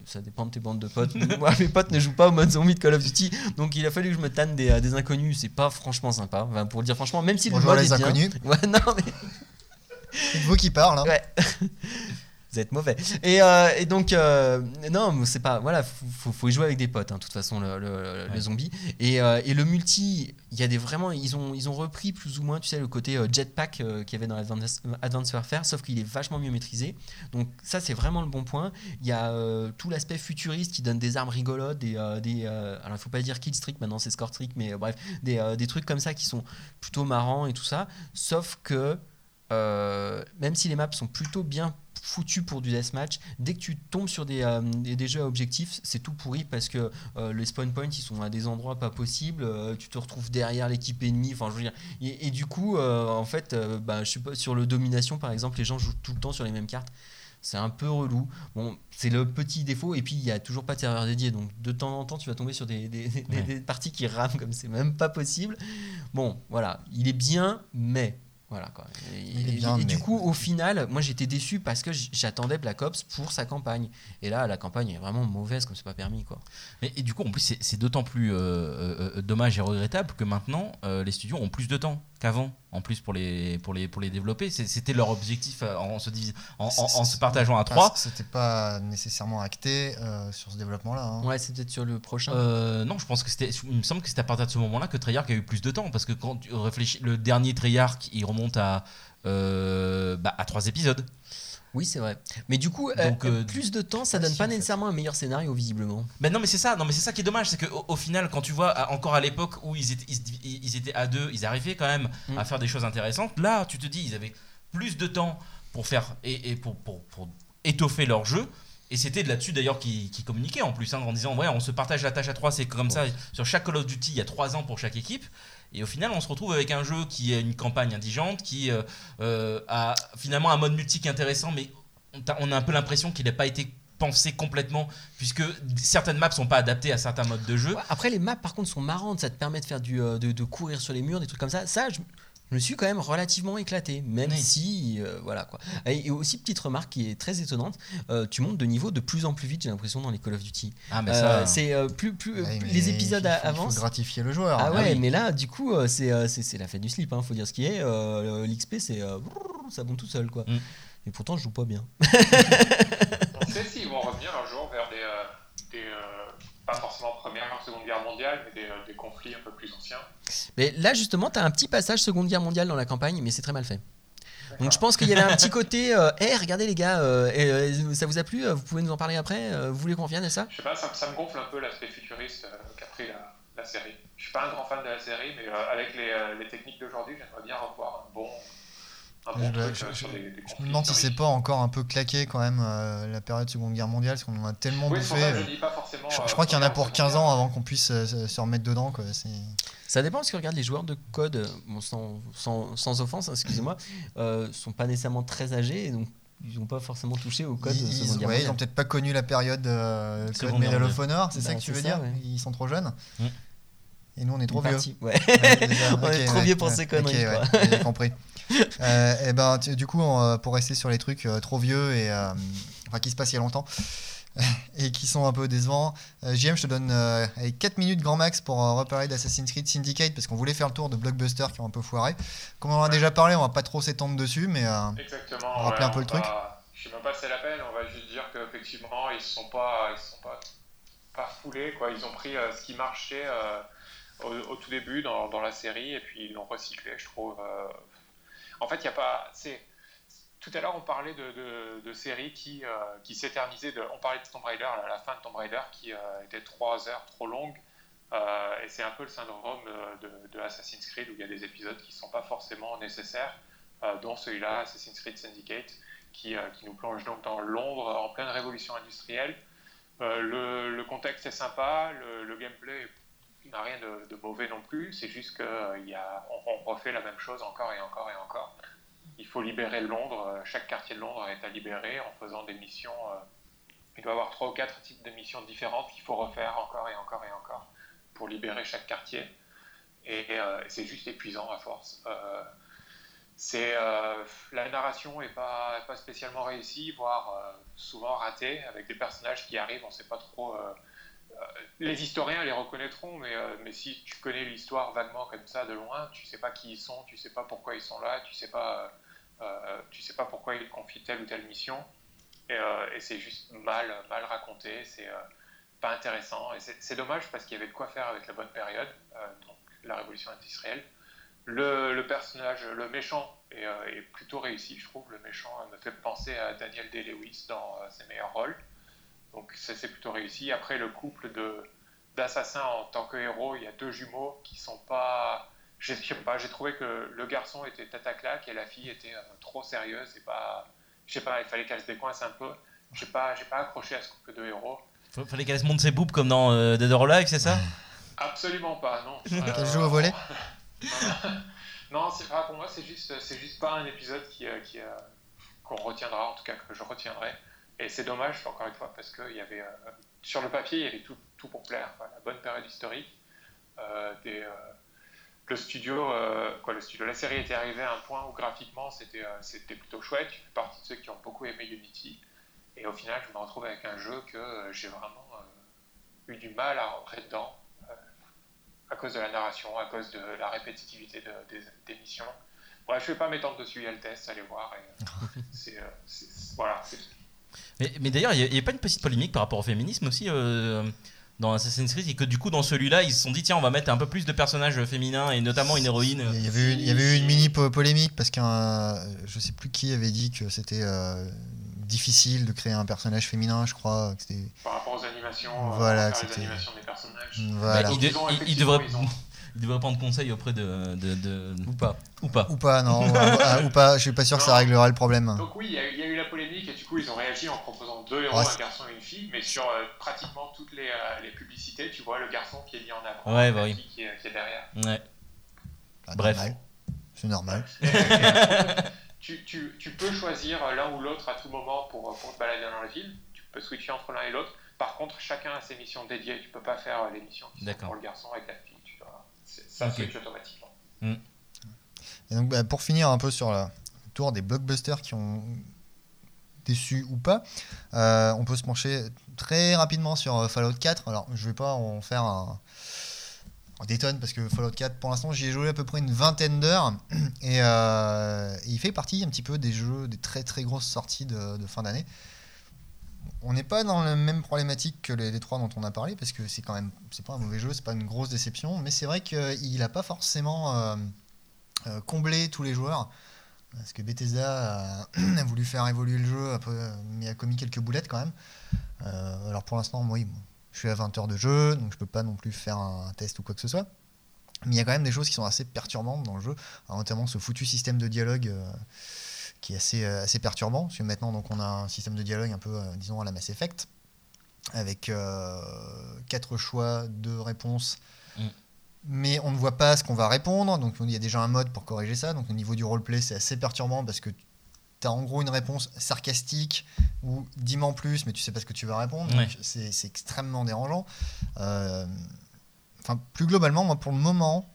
ça dépend de tes bandes de potes. Moi, mes potes ne jouent pas au mode zombie de Call of Duty, donc il a fallu que je me tanne des, des inconnus. C'est pas franchement sympa. Enfin, pour le dire franchement, même si Bonjour le mode les est bien. inconnus. Ouais, non, mais C'est vous qui parle. Hein. Ouais. Vous êtes mauvais. Et, euh, et donc, euh, non, c'est pas. Voilà, faut, faut, jouer avec des potes, hein, de toute façon, le, le, le Ouais. zombie. Et, euh, et le multi, il y a des vraiment. Ils ont, ils ont repris plus ou moins, tu sais, le côté euh, jetpack qu'il y avait dans Advanced, Advanced Warfare, sauf qu'il est vachement mieux maîtrisé. Donc, ça, c'est vraiment le bon point. Il y a tout l'aspect futuriste qui donne des armes rigolotes, des. des alors, il faut pas dire kill streak, maintenant c'est score streak, mais bref, des, des trucs comme ça qui sont plutôt marrants et tout ça. Sauf que. euh, même si les maps sont plutôt bien foutus pour du deathmatch, dès que tu tombes sur des, euh, des, jeux à objectifs, c'est tout pourri parce que euh, les spawn points ils sont à des endroits pas possibles, euh, tu te retrouves derrière l'équipe ennemie, enfin je veux dire, et, et du coup en fait, bah, je sais pas, sur le domination par exemple, les gens jouent tout le temps sur les mêmes cartes. C'est un peu relou. Bon, c'est le petit défaut. Et puis, il n'y a toujours pas de serveur dédié. Donc, de temps en temps, tu vas tomber sur des, des, des- Ouais. des parties qui rament comme c'est même pas possible. Bon, voilà. Il est bien, mais. Voilà quoi. Et, du coup, au final, moi j'étais déçu parce que j'attendais Black Ops pour sa campagne. Et là, la campagne est vraiment mauvaise comme c'est pas permis quoi. Mais, et du coup, en plus, c'est- d'autant plus euh, euh, euh, dommage et regrettable que maintenant, euh, les studios ont plus de temps qu'avant. En plus, pour les, pour les, pour les développer, c'était leur objectif euh, en se, divis- en, en- en se partageant à trois. C'était pas nécessairement acté euh, sur ce développement-là. hein. Ouais, c'est peut-être sur le prochain. Euh, non, je pense que c'était. Il me semble que c'était à partir de ce moment-là que Treyarch a eu plus de temps parce que quand tu réfléchis, le dernier Treyarch, il remonte à euh, bah, à trois épisodes. Oui, c'est vrai. Mais du coup, euh, Donc, euh, plus de temps, ça donne pas nécessairement un meilleur scénario visiblement. Ben non, mais c'est ça. Non, mais c'est ça qui est dommage, c'est qu'au au final, quand tu vois encore à l'époque où ils étaient, ils, étaient à deux, ils arrivaient quand même Mm. à faire des choses intéressantes. Là, tu te dis, ils avaient plus de temps pour faire et, et pour, pour, pour étoffer leur jeu. Et c'était de là-dessus d'ailleurs qu'ils qu'ils communiquaient en plus, hein, en disant ouais, on se partage la tâche à trois, c'est comme ça. Sur chaque Call of Duty, il y a trois ans pour chaque équipe. Et au final, on se retrouve avec un jeu qui a une campagne indigente, qui euh, euh, a finalement un mode multi qui est intéressant, mais on a, un peu l'impression qu'il n'a pas été pensé complètement, puisque certaines maps sont pas adaptées à certains modes de jeu. Après, les maps par contre sont marrantes, ça te permet de faire du, euh, courir sur les murs, des trucs comme ça. Je me suis quand même relativement éclaté, même Oui. si, euh, voilà quoi. Et, et aussi, petite remarque qui est très étonnante, euh, tu montes de niveau de plus en plus vite, j'ai l'impression, dans les Call of Duty. Ah, mais Euh, ça. c'est euh, plus, plus, Ouais, mais les épisodes il faut- Il avancent. faut gratifier le joueur. Ah hein. ouais, oui. mais là, du coup, c'est c'est c'est la fête du slip, hein, faut dire ce qui est. Euh, L'XP, c'est euh, ça monte tout seul, quoi. Mm. Et pourtant, je joue pas bien. On sait s'ils vont revenir un jour vers des, euh, des euh, pas forcément Première ou Seconde Guerre mondiale, mais des, euh, des conflits un peu plus anciens. Mais là, justement, t'as un petit passage Seconde Guerre mondiale dans la campagne, mais c'est très mal fait. Donc je pense qu'il y avait un petit côté, euh, hey, regardez les gars, euh, euh, ça vous a plu Vous pouvez nous en parler après Vous voulez qu'on revienne à ça? Je sais pas, ça, ça me gonfle un peu l'aspect futuriste qu'a pris la, la série. Je suis pas un grand fan de la série, mais avec les, les techniques d'aujourd'hui, j'aimerais bien revoir un bon Je- truc je- me demande si c'est pas encore un peu claqué quand même euh, la période Seconde Guerre mondiale, parce qu'on en a tellement Oui, bouffé. euh, je euh, crois qu'il y en a pour Seconde 15 ans avant qu'on puisse euh, se remettre dedans. Quoi. C'est- Ça dépend parce que regarde les joueurs de code, bon, sans, sans, sans offense, hein, excusez-moi, euh, sont pas nécessairement très âgés et donc ils n'ont pas forcément touché au code Ils, de ouais, ils ont peut-être pas connu la période euh, Code Medal of. Honor, c'est ça Bah, que tu veux ça, dire ouais. Ils sont trop jeunes. Mm. Et nous, on est trop Une vieux. partie, ouais. Ouais, déjà, On est trop ouais, vieux pour ouais, ces conneries, ok, ouais, quoi. j'ai compris. Euh, et ben, tu- du coup, on, pour rester sur les trucs euh, trop vieux et euh, enfin qui se passent il y a longtemps et qui sont un peu décevants, euh, JM, je te donne euh, allez, 4 minutes grand max pour euh, reparler d'Assassin's Creed Syndicate parce qu'on voulait faire le tour de Blockbuster qui ont un peu foiré. Comme on en a déjà parlé, on va pas trop s'étendre dessus, mais euh, Exactement. On va rappeler un peu le truc. Je sais même pas si c'est la peine, on va juste dire qu'effectivement, ils sont pas, ils se sont pas, pas foulés, quoi. Ils ont pris euh, ce qui marchait euh, au, au tout début dans, dans la série et puis ils l'ont recyclé, je trouve. En fait, il n'y a pas. C'est. Tout à l'heure, on parlait de, de, de séries qui, euh, qui s'éternisaient. On parlait de Tomb Raider, la, la fin de Tomb Raider qui euh, était 3 heures trop longue. Euh, et c'est un peu le syndrome de, Assassin's Creed où il y a des épisodes qui ne sont pas forcément nécessaires, dont celui-là, Assassin's Creed Syndicate, qui, qui nous plonge donc dans Londres en pleine révolution industrielle. Le, le contexte est sympa, le, le gameplay n'a rien de, mauvais non plus, c'est juste qu'on on refait la même chose encore et encore et encore. Il faut libérer Londres, euh, chaque quartier de Londres est à libérer en faisant des missions. euh, il doit y avoir trois ou quatre types de missions différentes qu'il faut refaire encore et encore et encore pour libérer chaque quartier. Et euh, c'est juste épuisant à force. Euh, c'est euh, la narration est pas pas spécialement réussie, voire euh, souvent ratée, avec des personnages qui arrivent, on sait pas trop. Euh, les historiens les reconnaîtront, mais, euh, mais si tu connais l'histoire vaguement comme ça de loin, tu sais pas qui ils sont, tu sais pas pourquoi ils sont là, tu sais pas. euh, tu sais pas pourquoi il te confie telle ou telle mission. Et, c'est juste mal, mal raconté. C'est pas intéressant. Et c'est dommage parce qu'il y avait de quoi faire avec la bonne période, donc la révolution industrielle. Le, personnage, le méchant, est, plutôt réussi, je trouve. Le méchant me fait penser à Daniel Day-Lewis dans ses meilleurs rôles. Donc c'est c'est plutôt réussi. Après, le couple de d'assassins en tant que héros, il y a deux jumeaux qui sont pas. Je sais pas, j'ai trouvé que le garçon était tête à claque et la fille était euh, trop sérieuse et pas. Je sais pas, il fallait qu'elle se décoince un peu. J'ai pas, j'ai pas accroché à ce couple de héros. Fa- Fallait qu'elle se monte ses boobs comme dans euh, Dead or Alive, c'est ça? Absolument pas, non. Qu'elle joue au volley Non, c'est pas pour moi, c'est juste, c'est juste pas un épisode qui, euh, qui, euh, qu'on retiendra, en tout cas que je retiendrai. Et c'est dommage, encore une fois, parce que il y avait, euh, sur le papier, il y avait tout, tout pour plaire. quoi. La bonne période historique, euh, des, euh, le studio, quoi, le studio, la série était arrivée à un point où graphiquement c'était, c'était plutôt chouette. Je fais partie de ceux qui ont beaucoup aimé Unity. Et au final, je me retrouve avec un jeu que j'ai vraiment eu du mal à rentrer dedans à cause de la narration, à cause de la répétitivité de- des, des missions. Bref, je ne vais pas m'étendre dessus, il y a le test, allez voir. et, euh, c'est, euh, voilà, c'est- Mais, mais d'ailleurs, il n'y a, pas une petite polémique par rapport au féminisme aussi euh, dans Assassin's Creed et que du coup, dans celui-là, ils se sont dit tiens, on va mettre un peu plus de personnages féminins et notamment une héroïne. Il y avait eu, il y avait eu une mini po- polémique parce qu'un, je sais plus qui avait dit que c'était euh, difficile de créer un personnage féminin, je crois. Que par rapport aux animations, euh, Voilà, les animations des personnages. voilà. Bah, il, de- Ils ils il devrait prendre conseil auprès de, de- de- Ou pas. Ou pas. Ou pas, non. ah, ou pas, je suis pas sûr que ça réglera le problème. Donc oui, il y, a eu- il y a eu la polémique et du coup ils ont réagi en proposant deux héros, Ouais, un garçon et une fille, mais sur euh, pratiquement toutes les, euh, les publicités, tu vois le garçon qui est mis en avant, Ouais, et bah la oui. fille qui est, qui est derrière. Ouais. Bref. C'est normal. tu, tu, tu peux choisir l'un ou l'autre à tout moment pour, pour te balader dans la ville. Tu peux switcher entre l'un et l'autre. Par contre, chacun a ses missions dédiées. Tu peux pas faire euh, les missions qui sont D'accord. pour le garçon avec la fille. Ça Ok. switch automatiquement. Et donc, bah, pour finir un peu sur le tour des blockbusters qui ont déçu ou pas, euh, on peut se pencher très rapidement sur euh, Fallout 4. Alors, je vais pas en faire un, un détonne parce que Fallout 4, pour l'instant, j'y ai joué à peu près une vingtaine d'heures et, euh, et il fait partie un petit peu des jeux, des très très grosses sorties de, de fin d'année. On n'est pas dans la même problématique que les, trois dont on a parlé parce que c'est quand même, c'est pas un mauvais jeu, c'est pas une grosse déception, mais c'est vrai qu'il n'a pas forcément euh, euh, comblé tous les joueurs. Parce que Bethesda a, voulu faire évoluer le jeu, mais a commis quelques boulettes quand même. Euh, alors pour l'instant, oui, je suis à 20 heures de jeu, donc je peux pas non plus faire un test ou quoi que ce soit. Mais il y a quand même des choses qui sont assez perturbantes dans le jeu, notamment ce foutu système de dialogue qui est assez, euh, assez perturbant. Parce que maintenant, donc, on a un système de dialogue un peu, euh, disons, à la Mass Effect, avec euh, quatre choix de réponses Mm. mais on ne voit pas ce qu'on va répondre. Donc il y a déjà un mode pour corriger ça. Donc au niveau du roleplay, c'est assez perturbant parce que tu as en gros une réponse sarcastique ou dis-moi en plus, mais tu sais pas ce que tu vas répondre. Ouais. Donc c'est c'est extrêmement dérangeant. Euh, Enfin, plus globalement, moi pour le moment,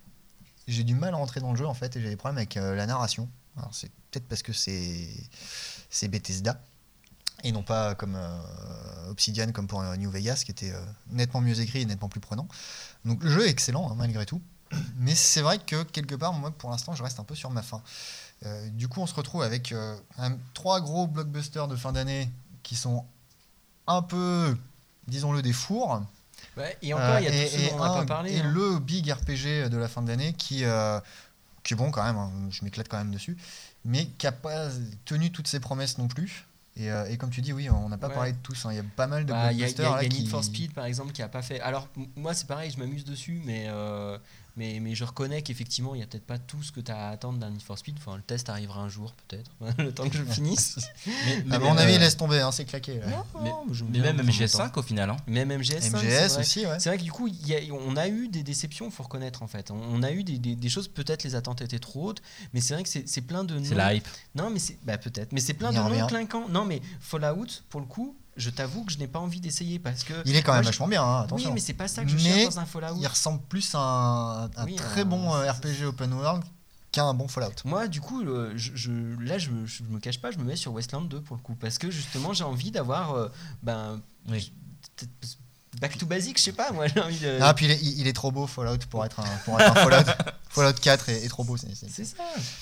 j'ai du mal à rentrer dans le jeu en fait et j'ai des problèmes avec euh, la narration. Alors c'est peut-être parce que c'est c'est Bethesda et non pas comme euh, Obsidian comme pour euh, New Vegas qui était euh, nettement mieux écrit et nettement plus prenant. Donc le jeu est excellent hein, malgré tout. Mais c'est vrai que quelque part, moi pour l'instant, je reste un peu sur ma faim. Euh, du coup, on se retrouve avec un- trois gros blockbusters de fin d'année qui sont un peu, disons-le, des fours. Ouais, et encore, il y a tout ce dont on n'a un- pas parlé. et hein. le big RPG de la fin d'année qui, qui est bon quand même, hein, je m'éclate quand même dessus, mais qui n'a pas tenu toutes ses promesses non plus. Et, euh, et comme tu dis, oui, on n'a pas Ouais. parlé de tous. hein. Il y a pas mal de Bah, Il y a, y a- blockbusters il y a là, Need qui- for Speed par exemple qui a pas fait. Alors moi c'est pareil, je m'amuse dessus, mais, euh, mais, mais je reconnais qu'effectivement il n'y a peut-être pas tout ce que tu as à attendre d'un Need for Speed. Enfin, le test arrivera un jour peut-être, le temps que je finisse. Mais, mais À mon avis, euh, laisse tomber, hein, c'est claqué. là. Non, mais- non, même prendre mon MGS5 au final. hein. Même MGS5. c'est MGS vrai. aussi, ouais. C'est vrai que du coup, il y a- on a eu des déceptions, faut reconnaître en fait. On- On a eu des, des- des choses, peut-être les attentes étaient trop hautes, mais c'est vrai que c'est plein de C'est noms- la hype. Non, mais c'est bah, peut-être, mais c'est plein de noms clinquants. Non, mais Fallout, pour le coup, je t'avoue que je n'ai pas envie d'essayer parce que. Il est quand même je- vachement bien, hein, Oui, attention. mais c'est pas ça que je Mais cherche dans un Fallout. Il ressemble plus à un, Oui, très un- bon euh, RPG open world qu'à un bon Fallout. Moi, du coup, euh, je, je- là, je, me- je me cache pas, je me mets sur Westland 2 pour le coup, parce que justement, j'ai envie d'avoir, euh, ben, Oui. Back to basic, je sais pas, moi, j'ai envie de. Ah, puis il est, il- il est trop beau Fallout pour être un, pour être un Fallout. Fallout 4 est, est trop beau. c'est- ça.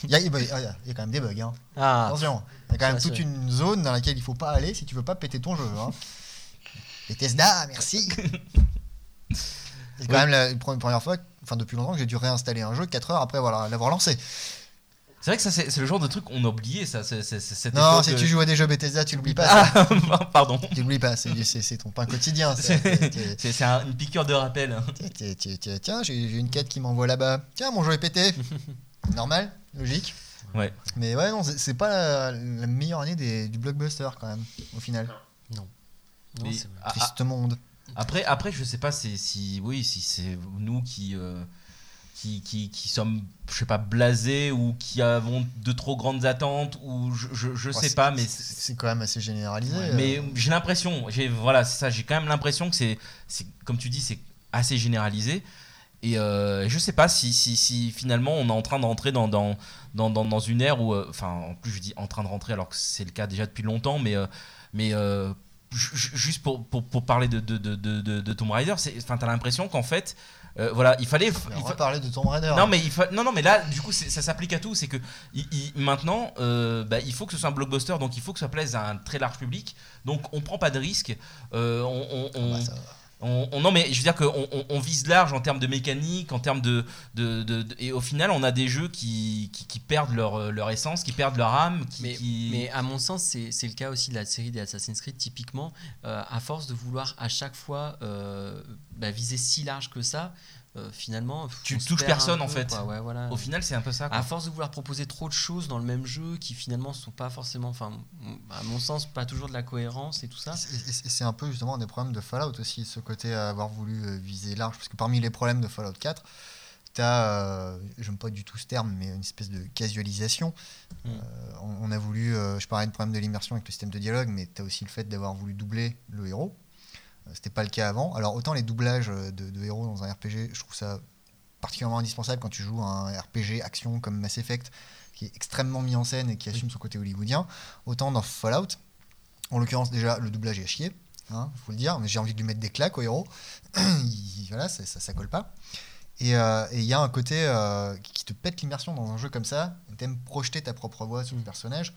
Il y, a, il y quand même des bugs. Hein. Ah, Attention, il y a quand même toute une zone dans laquelle il faut pas aller si tu veux pas péter ton jeu. Hein. Bethesda, merci. C'est quand Oui. même la pre- première fois, enfin depuis longtemps, que j'ai dû réinstaller un jeu 4 heures après voilà, l'avoir lancé. C'est vrai que ça, c'est c'est le genre de truc qu'on a oublié, ça. c'est- c'est- c'est cette Non, si tu joues à des jeux Bethesda, tu l'oublies pas. Ah, pardon. Tu l'oublies pas, c'est c'est- c'est ton pain quotidien. ça. T'es- t'es- C'est c'est un- une piqûre de rappel. hein. t'es- t'es- t'es- t'es- Tiens, j'ai j'ai une quête qui m'envoie là-bas. Tiens, mon jeu est pété. Normal, logique. Ouais. Mais ouais, non, c'est c'est pas la, la meilleure année des- du blockbuster quand même, au final. non, Mais- c'est vrai. Triste monde. Après, après, je sais pas si, si oui, si c'est nous qui, euh, qui, qui, qui sommes, je sais pas, blasés ou qui avons de trop grandes attentes ou je, je, sais pas, mais c'est quand même assez généralisé. Ouais, euh. Mais j'ai l'impression, j'ai voilà, c'est ça, j'ai quand même l'impression que c'est, comme tu dis, c'est assez généralisé. Et euh, je sais pas si, si, si finalement on est en train d'entrer dans, dans, dans, dans, dans une ère où, euh, enfin, en plus je dis en train de rentrer alors que c'est le cas déjà depuis longtemps, mais, euh, mais ju- ju- juste pour, pour, pour parler de, de, de, de, de Tomb Raider, t'as l'impression qu'en fait, euh, voilà, il fallait. On il va fa- parler de Tomb Raider. non mais il fa- non non mais là du coup ça s'applique à tout c'est que il- il- maintenant euh, bah, il faut que ce soit un blockbuster donc il faut que ça plaise à un très large public donc on prend pas de risque euh, on, on- on- Bah, ça- on- on- non mais je veux dire qu'on on, on vise large en termes de mécanique en termes de, de, de- de- et au final on a des jeux qui, qui, qui perdent leur, leur essence qui perdent leur âme qui, Mais, qui- mais à mon sens, c'est c'est le cas aussi de la série des Assassin's Creed, typiquement. euh, à force de vouloir à chaque fois euh, bah, viser si large que ça, euh, finalement. Tu touches personne, en peu, fait. quoi. Ouais, voilà. au final c'est un peu ça quoi. À force de vouloir proposer trop de choses dans le même jeu qui finalement sont pas forcément, enfin, à mon sens, pas toujours de la cohérence et tout ça. C'est un peu justement un des problèmes de Fallout aussi, ce côté à avoir voulu euh, viser large. Parce que parmi les problèmes de Fallout 4, tu as, j'aime pas du tout ce terme, mais une espèce de casualisation. Mm. Euh, on, on a voulu, euh, je parlais de problème de l'immersion avec le système de dialogue, mais tu as aussi le fait d'avoir voulu doubler le héros. Euh, C'était pas le cas avant. Alors autant les doublages euh, de, de héros dans un RPG, je trouve ça particulièrement indispensable quand tu joues à un RPG action comme Mass Effect, qui est extrêmement mis en scène et qui assume son côté hollywoodien. Autant dans Fallout, en l'occurrence déjà le doublage est à chier, hein, faut le dire, mais j'ai envie de lui mettre des claques au héros. Il- voilà, ça, ça, ça colle pas. Et euh, et il y a un côté euh, qui te pète l'immersion dans un jeu comme ça. T'aimes projeter ta propre voix sur le personnage,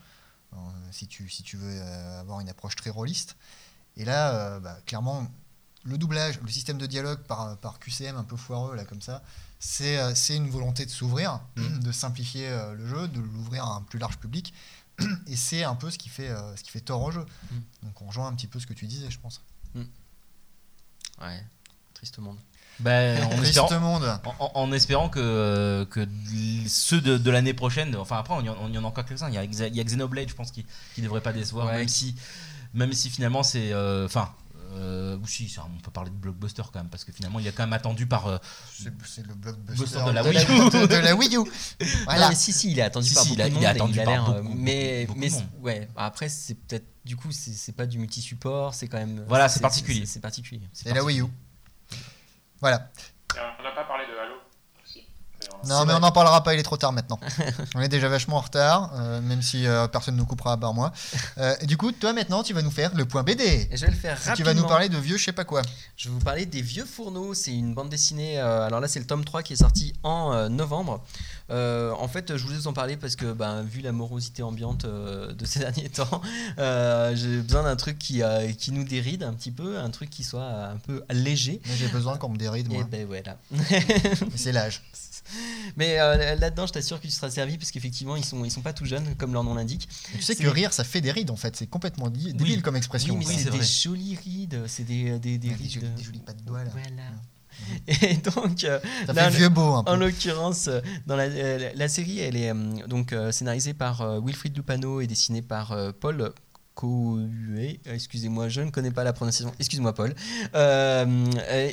euh, si, tu, si tu veux avoir une approche très rôliste. Et là, euh, bah, clairement, le doublage, le système de dialogue par, par QCM un peu foireux, là, comme ça, c'est euh, c'est une volonté de s'ouvrir, de simplifier euh, le jeu, de l'ouvrir à un plus large public. Et c'est un peu ce qui fait, euh, ce qui fait tort au jeu. Mm. Donc on rejoint un petit peu ce que tu disais, je pense. Ouais, triste monde. Ben, en Triste espérant, monde. En, espérant que, que ceux de, de l'année prochaine, enfin après on y en, on y en a encore quelques-uns, il y a, Exa- il y a Xenoblade je pense qui ne devrait pas décevoir, Ouais. même, si, même si finalement c'est... euh, Enfin, euh, ou si, ça, on peut parler de blockbuster quand même, parce que finalement il est quand même attendu par... euh, C'est le blockbuster de la de, Wii U. de- de la Wii U. Non, Voilà. mais si, si, il est attendu Si, par si, beaucoup il a- de il est attendu il a par beaucoup, euh, beaucoup, mais, beaucoup mais monde. ouais, après, c'est peut-être, du coup, c'est pas du multi-support, c'est quand même. Voilà, c'est particulier. C'est particulier. c'est Et la Wii U. Voilà. Et on n'a pas parlé de Halo aussi. d'ailleurs. Non, mais vrai. on n'en parlera pas, il est trop tard maintenant. on est déjà vachement en retard, euh, même si euh, personne ne nous coupera à part moi. Euh, et du coup, toi maintenant, tu vas nous faire le point BD. Et je vais le faire Et rapidement. tu vas nous parler de vieux je sais pas quoi. Je vais vous parler des Vieux Fourneaux. C'est une bande dessinée. alors là, c'est le tome 3 qui est sorti en novembre. En fait, je voulais en parler parce que, ben, vu la morosité ambiante de ces derniers temps, j'ai besoin d'un truc qui, qui nous déride un petit peu, un truc qui soit un peu léger. J'ai besoin qu'on me déride, Et moi. ben voilà. C'est l'âge. Mais euh, là-dedans, je t'assure que tu seras servi parce qu'effectivement, ils sont, ils sont pas tout jeunes, comme leur nom l'indique. Tu sais que rire, ça fait des rides en fait. C'est complètement débile comme expression. Oui, mais c'est des jolies rides, c'est des, des, des des rides. jolies- des jolies pattes de doigts, là. Voilà. Et donc, euh, Là, vieux beau un en peu. l'occurrence, euh, dans la, euh, la série, elle est euh, donc euh, scénarisée par euh, Wilfried Lupano et dessinée par euh, Paul Cohuet. Excusez-moi, je ne connais pas la prononciation. Excuse-moi, Paul. Euh,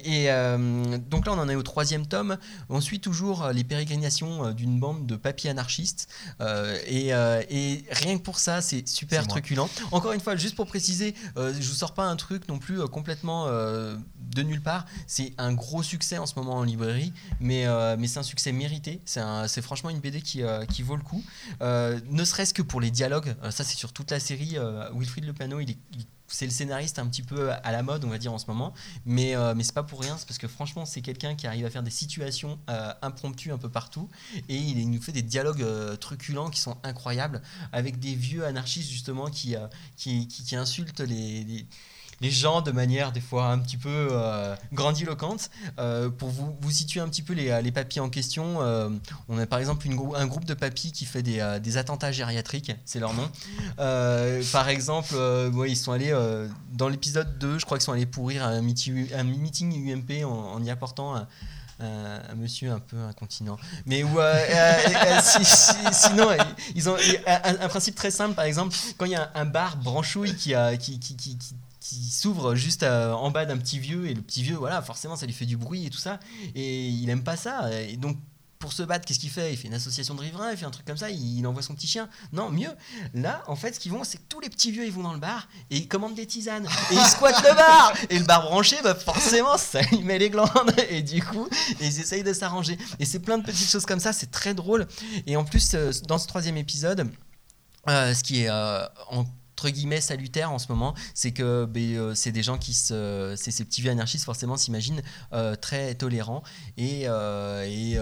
et euh, donc là, on en est au troisième tome. On suit toujours euh, les pérégrinations euh, d'une bande de papiers anarchistes. Euh, et, euh, et rien que pour ça, c'est super truculent. Encore une fois, juste pour préciser, euh, je vous sors pas un truc non plus euh, complètement euh, de nulle part. C'est un gros succès en ce moment en librairie, mais, euh, mais c'est un succès mérité. C'est c'est franchement une BD qui, euh, qui vaut le coup. Euh, ne serait-ce que pour les dialogues, ça c'est sur toute la série. Wilfried Lepano, il est, c'est le scénariste un petit peu à la mode, on va dire en ce moment, mais euh, mais c'est pas pour rien, c'est parce que franchement c'est quelqu'un qui arrive à faire des situations impromptues un peu partout et il, nous fait des dialogues truculents qui sont incroyables avec des vieux anarchistes justement qui qui, qui, insultent les les gens de manière des fois un petit peu euh, grandiloquente. Euh, pour vous, vous situer un petit peu les, les papis en question, euh, on a par exemple une un groupe de papis qui fait des, euh, des attentats gériatriques, c'est leur nom. Euh, par exemple, euh, ils sont allés euh, dans l'épisode 2, je crois qu'ils sont allés pourrir un, meeting- un meeting UMP en, y apportant un, monsieur un peu incontinent. Mais où, euh, euh, euh, si- si- sinon, euh, ils ont un, principe très simple, par exemple, quand il y a un, un bar branchouille qui, a, qui, qui, qui, qui- qui s'ouvre juste euh, en bas d'un petit vieux, et le petit vieux, voilà, forcément, ça lui fait du bruit et tout ça, et il aime pas ça. Et donc, pour se battre, qu'est-ce qu'il fait? Il fait une association de riverains, il fait un truc comme ça, il, envoie son petit chien. Non, mieux. Là, en fait, ce qu'ils vont, c'est que tous les petits vieux, ils vont dans le bar et ils commandent des tisanes. Et ils squattent le bar Et le bar branché, bah forcément, ça lui met les glandes. Et du coup, ils essayent de s'arranger. Et c'est plein de petites choses comme ça, c'est très drôle. Et en plus, euh, dans ce troisième épisode, euh, ce qui est euh, entre guillemets salutaire en ce moment, c'est que ben, euh, c'est des gens qui se, c'est ces petits vieux anarchistes forcément s'imaginent euh, très tolérants. Et, euh, et,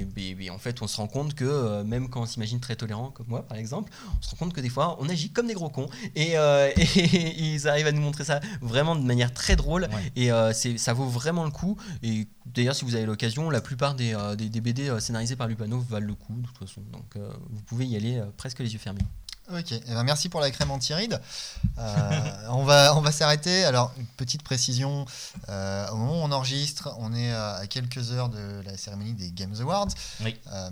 et, ben, ben, en fait on se rend compte que même quand on s'imagine très tolérant comme moi par exemple, on se rend compte que des fois on agit comme des gros cons. Et, ils arrivent à nous montrer ça vraiment de manière très drôle. Ouais. et c'est, ça vaut vraiment le coup. Et d'ailleurs si vous avez l'occasion, la plupart des, euh, des, des BD scénarisés par Lupano valent le coup de toute façon. Donc euh, vous pouvez y aller euh, presque les yeux fermés. Ok, eh ben, merci pour la crème anti-rides. Euh, on va, on va s'arrêter. Alors, une petite précision euh, au moment où on enregistre, on est à quelques heures de la cérémonie des Games Awards. Oui. Euh,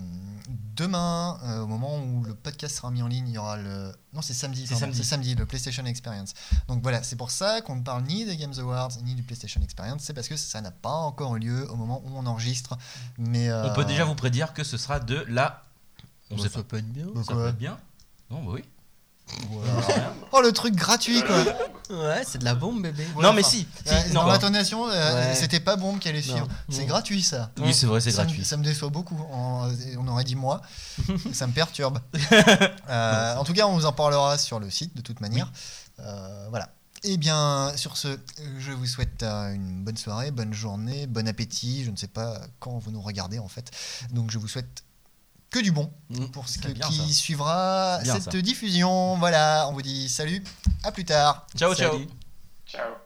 demain, euh, au moment où le podcast sera mis en ligne, il y aura le. Non, c'est samedi. C'est samedi. Samedi, le PlayStation Experience. Donc voilà, c'est pour ça qu'on ne parle ni des Games Awards ni du PlayStation Experience. C'est parce que ça n'a pas encore eu lieu au moment où on enregistre. Mais On peut déjà vous prédire que ce sera de la. On sait ça pas. peut être bien. Ça peut être bien. Non, bah oui. voilà. Oh, le truc gratuit, quoi. Ouais, c'est de la bombe, bébé. Ouais, non, mais enfin, si. si, Ouais, non, dans bah, l'intonation, euh, Ouais. c'était pas bombe qui allait suivre. C'est Non. gratuit ça. Oui, c'est vrai, c'est ça, me- gratuit. ça me déçoit beaucoup. En- on aurait dit moi. ça me perturbe. Euh, en tout cas, on vous en parlera sur le site de toute manière. Euh, voilà. Eh bien, sur ce, je vous souhaite euh, une bonne soirée, bonne journée, bon appétit. Je ne sais pas quand vous nous regardez en fait. Donc, je vous souhaite que du bon Mm. pour ce C'est que- bien, qui ça. suivra Bien, cette ça. diffusion. Voilà, on vous dit salut, à plus tard. Ciao, ciao. Ciao.